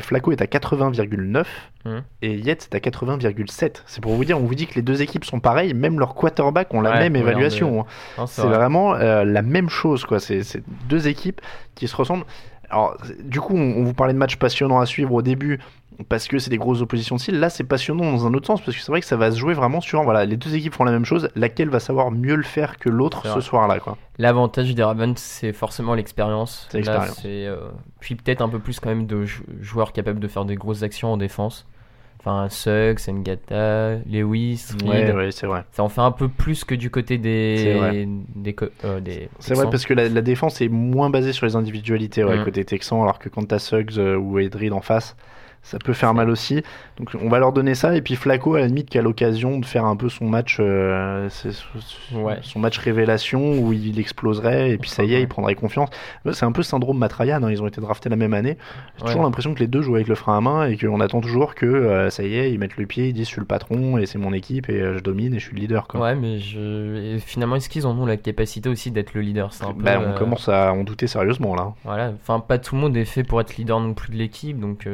Flacco est à 80,9 Mm. et Yates est à 80,7. C'est pour vous dire, on vous dit que les deux équipes sont pareilles, même leurs quarterbacks ont la Ouais, même évaluation. on hein. C'est C'est vrai. vraiment euh, la même chose, quoi. C'est c'est deux équipes qui se ressemblent. Alors, du coup, on, on vous parlait de matchs passionnants à suivre au début. parce que c'est des grosses oppositions de style. Là, c'est passionnant dans un autre sens parce que c'est vrai que ça va se jouer vraiment sur voilà, les deux équipes font la même chose, laquelle va savoir mieux le faire que l'autre ce soir-là, quoi? L'avantage des Ravens, c'est forcément l'expérience. C'est Là, l'expérience. c'est, euh, Puis peut-être un peu plus quand même de jou- joueurs capables de faire des grosses actions en défense. Enfin, Suggs, Ngata, Lewis, Reed. Ouais, ouais, c'est vrai. Ça en fait un peu plus que du côté des. des, euh, des C'est vrai parce que la, la défense est moins basée sur les individualités ouais, Mm. côté Texan, alors que quand t'as Suggs euh, ou Edrid en face, ça peut faire mal aussi. Donc on va leur donner ça et puis Flaco à la limite qui a l'occasion de faire un peu son match, euh, Ouais. son match révélation où il exploserait et puis ça y est, il prendrait confiance. C'est un peu syndrome Matrayan, hein, ils ont été draftés la même année. J'ai toujours l'impression que les deux jouent avec le frein à main et qu'on attend toujours que euh, ça y est, ils mettent le pied, ils disent je suis le patron et c'est mon équipe et euh, je domine et je suis le leader. Quoi. Ouais, mais je... finalement, est-ce qu'ils en ont la capacité aussi d'être le leader? Un peu. Bah, on commence à en douter sérieusement là. Voilà. Enfin, pas tout le monde est fait pour être leader non plus de l'équipe, donc.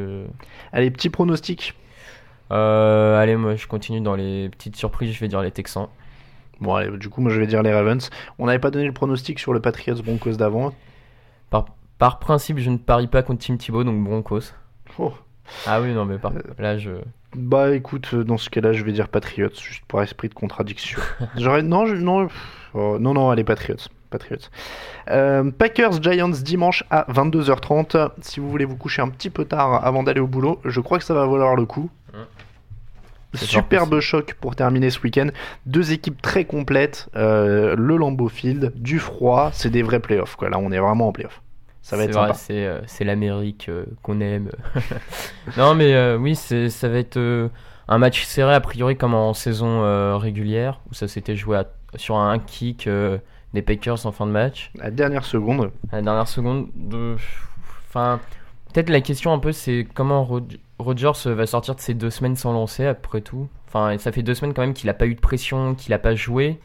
Euh, Allez, petit pronostic. euh, allez, moi, je continue dans les petites surprises. Je vais dire les Texans. Bon, allez, du coup, moi je vais dire les Ravens. On n'avait pas donné le pronostic sur le Patriots Broncos d'avant. Par, par principe, je ne parie pas contre Tim Thibault, donc Broncos. Oh. Ah oui, non, mais par... là, je. Bah écoute, euh, dans ce cas-là, je vais dire Patriots, juste pour esprit de contradiction. J'aurais. Non, je- non, oh, non, non, allez, Patriots. Patriots. Euh, Packers Giants dimanche à 22h30. Si vous voulez vous coucher un petit peu tard avant d'aller au boulot, je crois que ça va valoir le coup. Superbe choc pour terminer ce week-end. Deux équipes très complètes. euh, le Lambeau Field, du froid, c'est des vrais playoffs. Quoi. Là, on est vraiment en playoffs. Ça va C'est être vrai, sympa. C'est euh, c'est l'Amérique euh, qu'on aime. non, mais oui, ça va être un match serré a priori comme en saison régulière où ça s'était joué à- sur un kick des Packers en fin de match. La dernière seconde. La dernière seconde, de... enfin, peut-être la question un peu c'est comment Rod- Rodgers va sortir de ces deux semaines sans lancer après tout. Enfin, ça fait deux semaines quand même qu'il n'a pas eu de pression, qu'il n'a pas joué.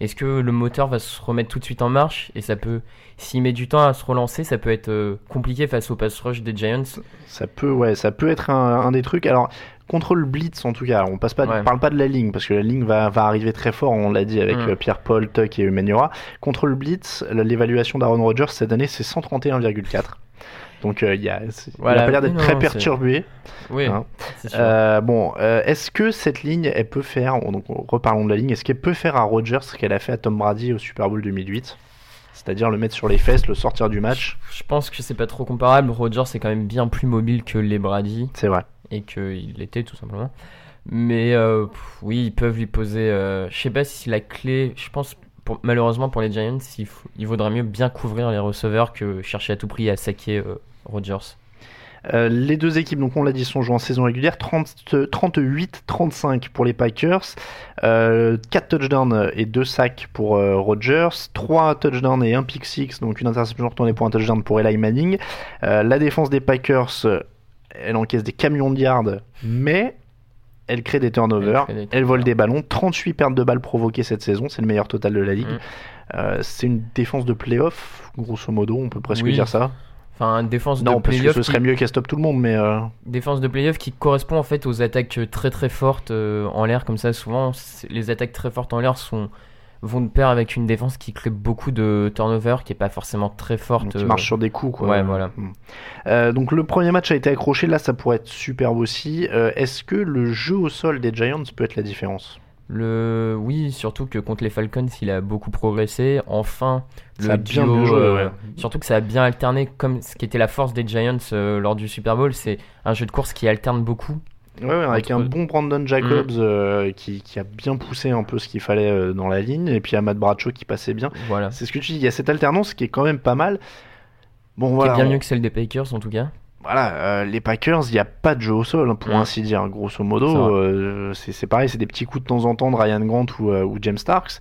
Est-ce que le moteur va se remettre tout de suite en marche? Et ça peut, s'il met du temps à se relancer, ça peut être euh, compliqué face au pass rush des Giants. Ça peut, ouais, ça peut être un, un des trucs. Alors, contre le blitz, en tout cas, on passe pas, Ouais. parle pas de la ligne parce que la ligne va, va arriver très fort. On l'a dit avec Mm. euh, Pierre Paul, Tuck et Emmanuel. Contre le blitz, l'évaluation d'Aaron Rodgers cette année, c'est 131,4. Donc, euh, il y a, c'est- il a pas l'air d'être très c'est- perturbé. Oui, Hein. c'est sûr. Euh, bon, euh, est-ce que cette ligne, elle peut faire, donc reparlons de la ligne, est-ce qu'elle peut faire à Rodgers ce qu'elle a fait à Tom Brady au Super Bowl 2008 C'est-à-dire le mettre sur les fesses, le sortir du match? Je pense que c'est pas trop comparable. Rodgers est quand même bien plus mobile que les Brady C'est vrai. Et qu'il l'était tout simplement. Mais euh, oui, ils peuvent lui poser. euh, je sais pas si la clé. Je pense pour- malheureusement pour les Giants, il, faut- il vaudrait mieux bien couvrir les receveurs que chercher à tout prix à saquer euh, Rodgers. Euh, les deux équipes, donc on l'a dit, sont jouées en saison régulière. 38-35 pour les Packers. Euh, 4 touchdowns et 2 sacs pour euh, Rodgers. 3 touchdowns et 1 pick 6, donc une interception retournée pour un touchdown pour Eli Manning. Euh, la défense des Packers, elle encaisse des camions de yards, mais elle crée des turnovers. Elle vole des ballons. 38 pertes de balles provoquées cette saison, c'est le meilleur total de la ligue. Mm. Euh, c'est une défense de playoff, grosso modo, on peut presque Oui. dire ça. Enfin, défense Non, de parce que playoff ce serait qui- mieux qu'elle stoppe tout le monde, mais. euh, défense de playoff qui correspond en fait aux attaques très très fortes euh, en l'air comme ça souvent les attaques très fortes en l'air sont vont de pair avec une défense qui crée beaucoup de turnover qui est pas forcément très forte qui euh, marche sur des coups quoi. ouais, voilà. Mm. Euh, donc le premier match a été accroché, là ça pourrait être superbe aussi. Euh, Est-ce que le jeu au sol des Giants peut être la différence? Le oui surtout que contre les Falcons il a beaucoup progressé enfin le Ça a bien duo, mieux joué, euh, ouais. surtout que ça a bien alterné comme ce qui était la force des Giants lors du Super Bowl c'est un jeu de course qui alterne beaucoup Ouais, ouais, avec un bon Brandon Jacobs Mm. euh, qui, qui a bien poussé un peu ce qu'il fallait euh, dans la ligne, et puis Ahmad Bradshaw qui passait bien. voilà C'est ce que tu dis, il y a cette alternance qui est quand même pas mal. Bon qui voilà, est bien on- mieux que celle des Packers en tout cas voilà euh, les Packers, il n'y a pas de jeu au sol, hein, pour Mm. ainsi dire. Grosso modo, c'est pareil, c'est des petits coups de temps en temps de Ryan Grant ou, ou James Starks,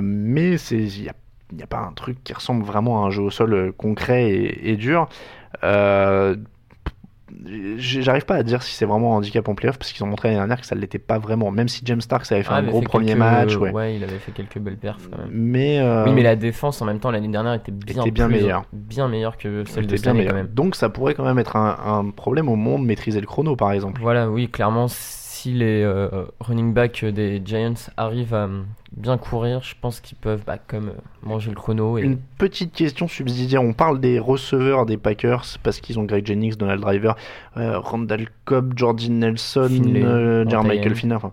mais c'est il n'y a, il y a pas un truc qui ressemble vraiment à un jeu au sol concret et, et dur. Euh, J'arrive pas à dire si c'est vraiment un handicap en playoff parce qu'ils ont montré l'année dernière que ça ne l'était pas vraiment, même si James Starks avait fait Ah, un avait gros fait premier quelques- match. Ouais. il avait fait quelques belles perfs quand même. Mais, euh, Oui, mais la défense en même temps l'année dernière était bien, Était bien plus- meilleure. bien meilleure que celle de c'était cette année meilleur. quand même. Donc ça pourrait quand même être un, un problème au moment de maîtriser le chrono par exemple. Voilà, oui, clairement, si les euh, running backs des Giants arrivent à euh, bien courir, je pense qu'ils peuvent bah, comme euh, manger le chrono. Et... Une petite question subsidiaire. On parle des receveurs des Packers parce qu'ils ont Greg Jennings, Donald Driver, euh, Randall Cobb, Jordan Nelson, euh, Jermichael. Finner. enfin.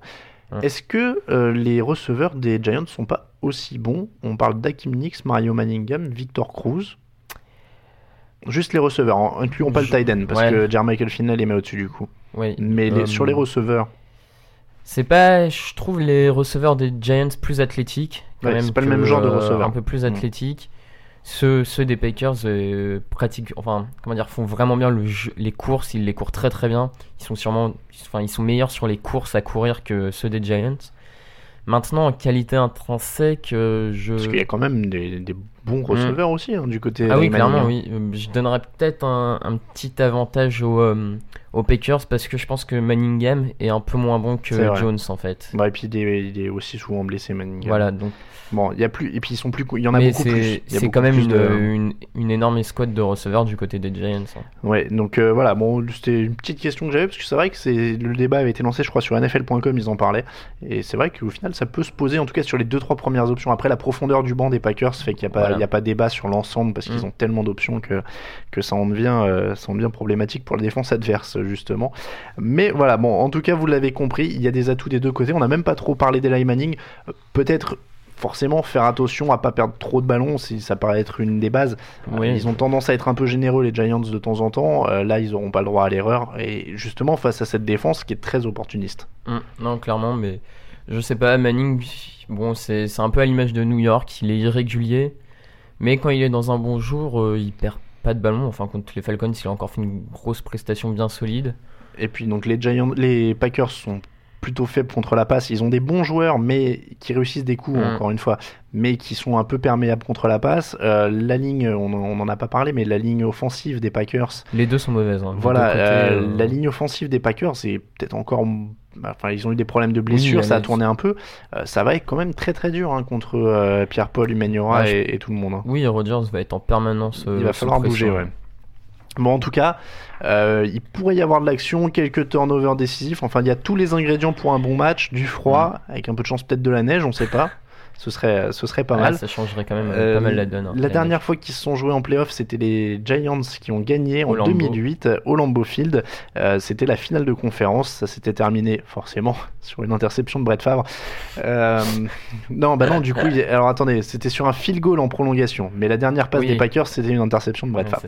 Ouais. Est-ce que les receveurs des Giants sont pas aussi bons? On parle d'Akim Nix, Mario Manningham, Victor Cruz. Juste les receveurs, incluons pas le tight end parce ouais. que Jermichael Finlay les met au-dessus du coup. Mais les- Euh, sur les receveurs, C'est pas, je trouve les receveurs des Giants plus athlétiques. quand Ouais, même c'est pas le même genre de receveur. Un peu plus Mm. athlétiques. Ceux, ceux des Packers euh, pratiquent, enfin, comment dire, font vraiment bien le jeu- les courses. Ils les courent très très bien. Ils sont sûrement, enfin, ils sont meilleurs sur les courses à courir que ceux des Giants. Maintenant, en qualité intrinsèque, euh, je. parce qu'il y a quand même des, des bons receveurs aussi hein, du côté Ah oui, clairement, oui. Euh, Je donnerais peut-être un, un petit avantage aux, euh, aux Packers parce que je pense que Manningham est un peu moins bon que. Jones en fait. Bah, et puis il est, il est aussi souvent blessé Manningham. Voilà, donc Bon, il y a plus et puis ils sont plus, il y en a mais beaucoup plus. c'est quand même une, de- une, une énorme escouade de receveurs du côté des Giants. hein. Ouais, donc euh, voilà, bon, c'était une petite question que j'avais parce que c'est vrai que c'est le débat avait été lancé, je crois, sur NFL.com, ils en parlaient, et c'est vrai qu'au final, ça peut se poser, en tout cas sur les deux trois premières options. Après, la profondeur du banc des Packers fait qu'il n'y a pas, Voilà. il y a pas débat sur l'ensemble parce qu'ils Mm. ont tellement d'options que que ça en devient, euh, ça en devient problématique pour la défense adverse justement. Mais voilà, bon, en tout cas, vous l'avez compris, il y a des atouts des deux côtés. On n'a même pas trop parlé d'Eli Manning, Euh, peut-être. Forcément, faire attention à pas perdre trop de ballons, si ça paraît être une des bases. Euh, Oui. Ils ont tendance à être un peu généreux, les Giants, de temps en temps. Euh, là, ils n'auront pas le droit à l'erreur. Et justement, face à cette défense qui est très opportuniste. Mm, non, clairement, mais je sais pas, Manning, bon, c'est c'est un peu à l'image de New York, il est irrégulier, mais quand il est dans un bon jour, euh, il perd pas de ballon. Enfin, contre les Falcons, il a encore fait une grosse prestation bien solide. Et puis, donc, les, Giants, les Packers sont plutôt faibles contre la passe. Ils ont des bons joueurs, mais qui réussissent des coups, Mm. encore une fois, mais qui sont un peu perméables contre la passe. Euh, la ligne, on n'en a pas parlé, mais la ligne offensive des Packers, Les deux sont mauvaises. hein, Voilà, côtés, euh, euh, la ligne offensive des Packers, c'est peut-être encore. Enfin, ils ont eu des problèmes de blessures, elle ça a tourné un peu. Euh, ça va être quand même très très dur hein, contre euh, Pierre-Paul, Humaniora je- et, et tout le monde. hein. Oui, Rodgers va être en permanence. euh, Il va falloir bouger, ouais. Bon, en tout cas, il pourrait y avoir de l'action, quelques turnovers décisifs. Enfin, il y a tous les ingrédients pour un bon match, du froid, avec un peu de chance peut-être de la neige, on sait pas. Ce serait, ce serait pas Ah, mal. Ça changerait quand même euh, Euh, pas mal la donne. hein, La dernière fois qu'ils se sont joués en playoff, c'était les Giants qui ont gagné en Au Lambeau. 2008 euh, au Lambeau Field. Euh, c'était la finale de conférence. Ça s'était terminé forcément sur une interception de Brett Favre. Euh, non, bah non, du coup, alors attendez, c'était sur un field goal en prolongation. Mais la dernière passe Oui. des Packers, c'était une interception de Brett Favre.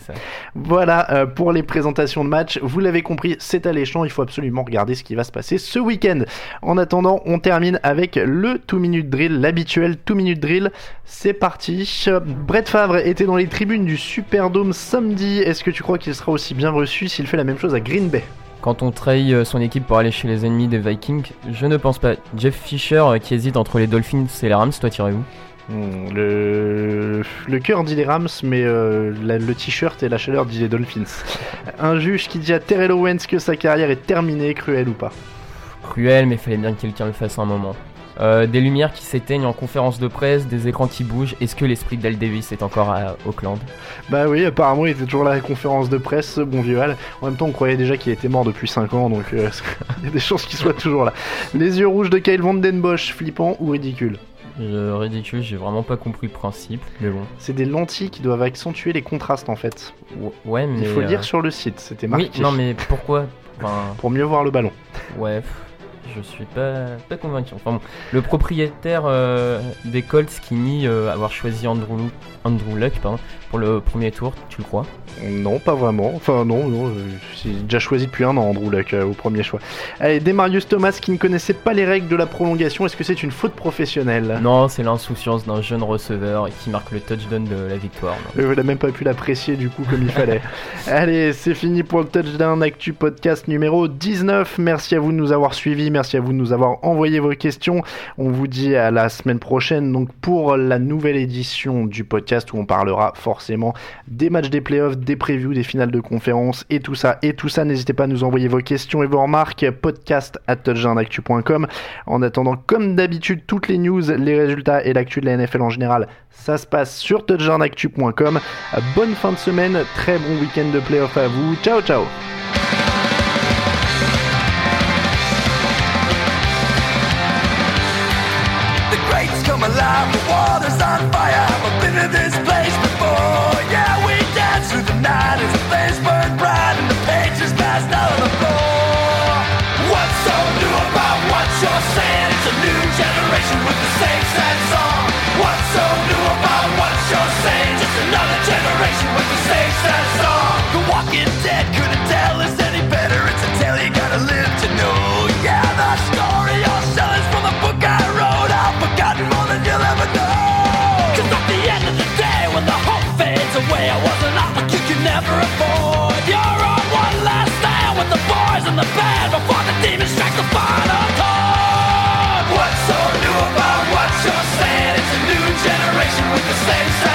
Voilà pour les présentations de match. Vous l'avez compris, c'est alléchant. Il faut absolument regarder ce qui va se passer ce week-end. En attendant, on termine avec le 2 minute drill, 2 minute drill. C'est parti. Brett Favre était dans les tribunes du Superdome samedi. Est-ce que tu crois qu'il sera aussi bien reçu s'il fait la même chose à Green Bay? Quand on trahit euh, son équipe pour aller chez les ennemis des Vikings, je ne pense pas. Jeff Fisher euh, qui hésite entre les Dolphins et les Rams, toi tirez où? Hmm, Le, le cœur dit les Rams, mais euh, la- le t-shirt et la chaleur dit les Dolphins. Un juge qui dit à Terrell Owens que sa carrière est terminée, cruel ou pas? Cruel, mais fallait bien que quelqu'un le fasse un moment. Euh, des lumières qui s'éteignent en conférence de presse, des écrans qui bougent. Est-ce que l'esprit d'Al Davis est encore à Auckland? Bah oui, apparemment il était toujours là à la conférence de presse, ce bon vieux Al. En même temps, on croyait déjà qu'il était mort depuis 5 ans, donc euh, il y a des chances qu'il soit toujours là. Les yeux rouges de Kyle Vandenbosch, flippant ou ridicule? Je- Ridicule, j'ai vraiment pas compris le principe, mais bon. C'est des lentilles qui doivent accentuer les contrastes en fait. Ou- Ouais, mais. Il faut le dire euh, sur le site, c'était marqué. Oui, non, mais pourquoi? Enfin, Pour mieux voir le ballon. ouais, je suis pas, pas convaincu. Enfin, bon, le propriétaire euh, des Colts qui nie euh, avoir choisi Andrew, Andrew Luck pardon, pour le premier tour, tu le crois? Non, pas vraiment. Enfin, non, non. euh, J'ai déjà choisi depuis un an Andrew Luck euh, au premier choix. Allez, Demarius Thomas qui ne connaissait pas les règles de la prolongation, est-ce que c'est une faute professionnelle? Non, c'est l'insouciance d'un jeune receveur qui marque le touchdown de la victoire. Il n'a même pas pu l'apprécier du coup comme il fallait. Allez, c'est fini pour le Touchdown Actu Podcast numéro 19. Merci à vous de nous avoir suivis, merci à vous de nous avoir envoyé vos questions. On vous dit à la semaine prochaine donc pour la nouvelle édition du podcast où on parlera forcément des matchs des playoffs, des previews, des finales de conférence et tout ça. Et tout ça, n'hésitez pas à nous envoyer vos questions et vos remarques. Podcast at. En attendant, comme d'habitude, toutes les news, les résultats et l'actu de la NFL en général, ça se passe sur touchdownactu.com. Bonne fin de semaine, très bon week-end de playoff à vous. Ciao ciao the water's on fire. I've been to this place before. Yeah, we dance through the night as the flames bright and the pages on the floor. What's so new about what you're saying? It's a new generation the before the demons strike the final chord. What's so new about what you're saying? It's a new generation with the same sad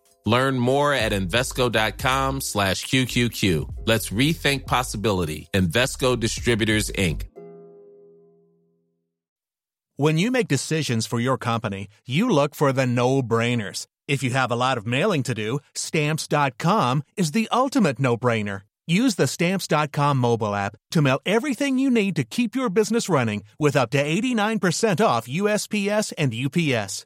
Learn more at Invesco.com slash QQQ. Let's rethink possibility. Invesco Distributors, Inc. When you make decisions for your company, you look for the no-brainers. If you have a lot of mailing to do, Stamps.com is the ultimate no-brainer. Use the Stamps.com mobile app to mail everything you need to keep your business running with up to 89% off USPS and UPS.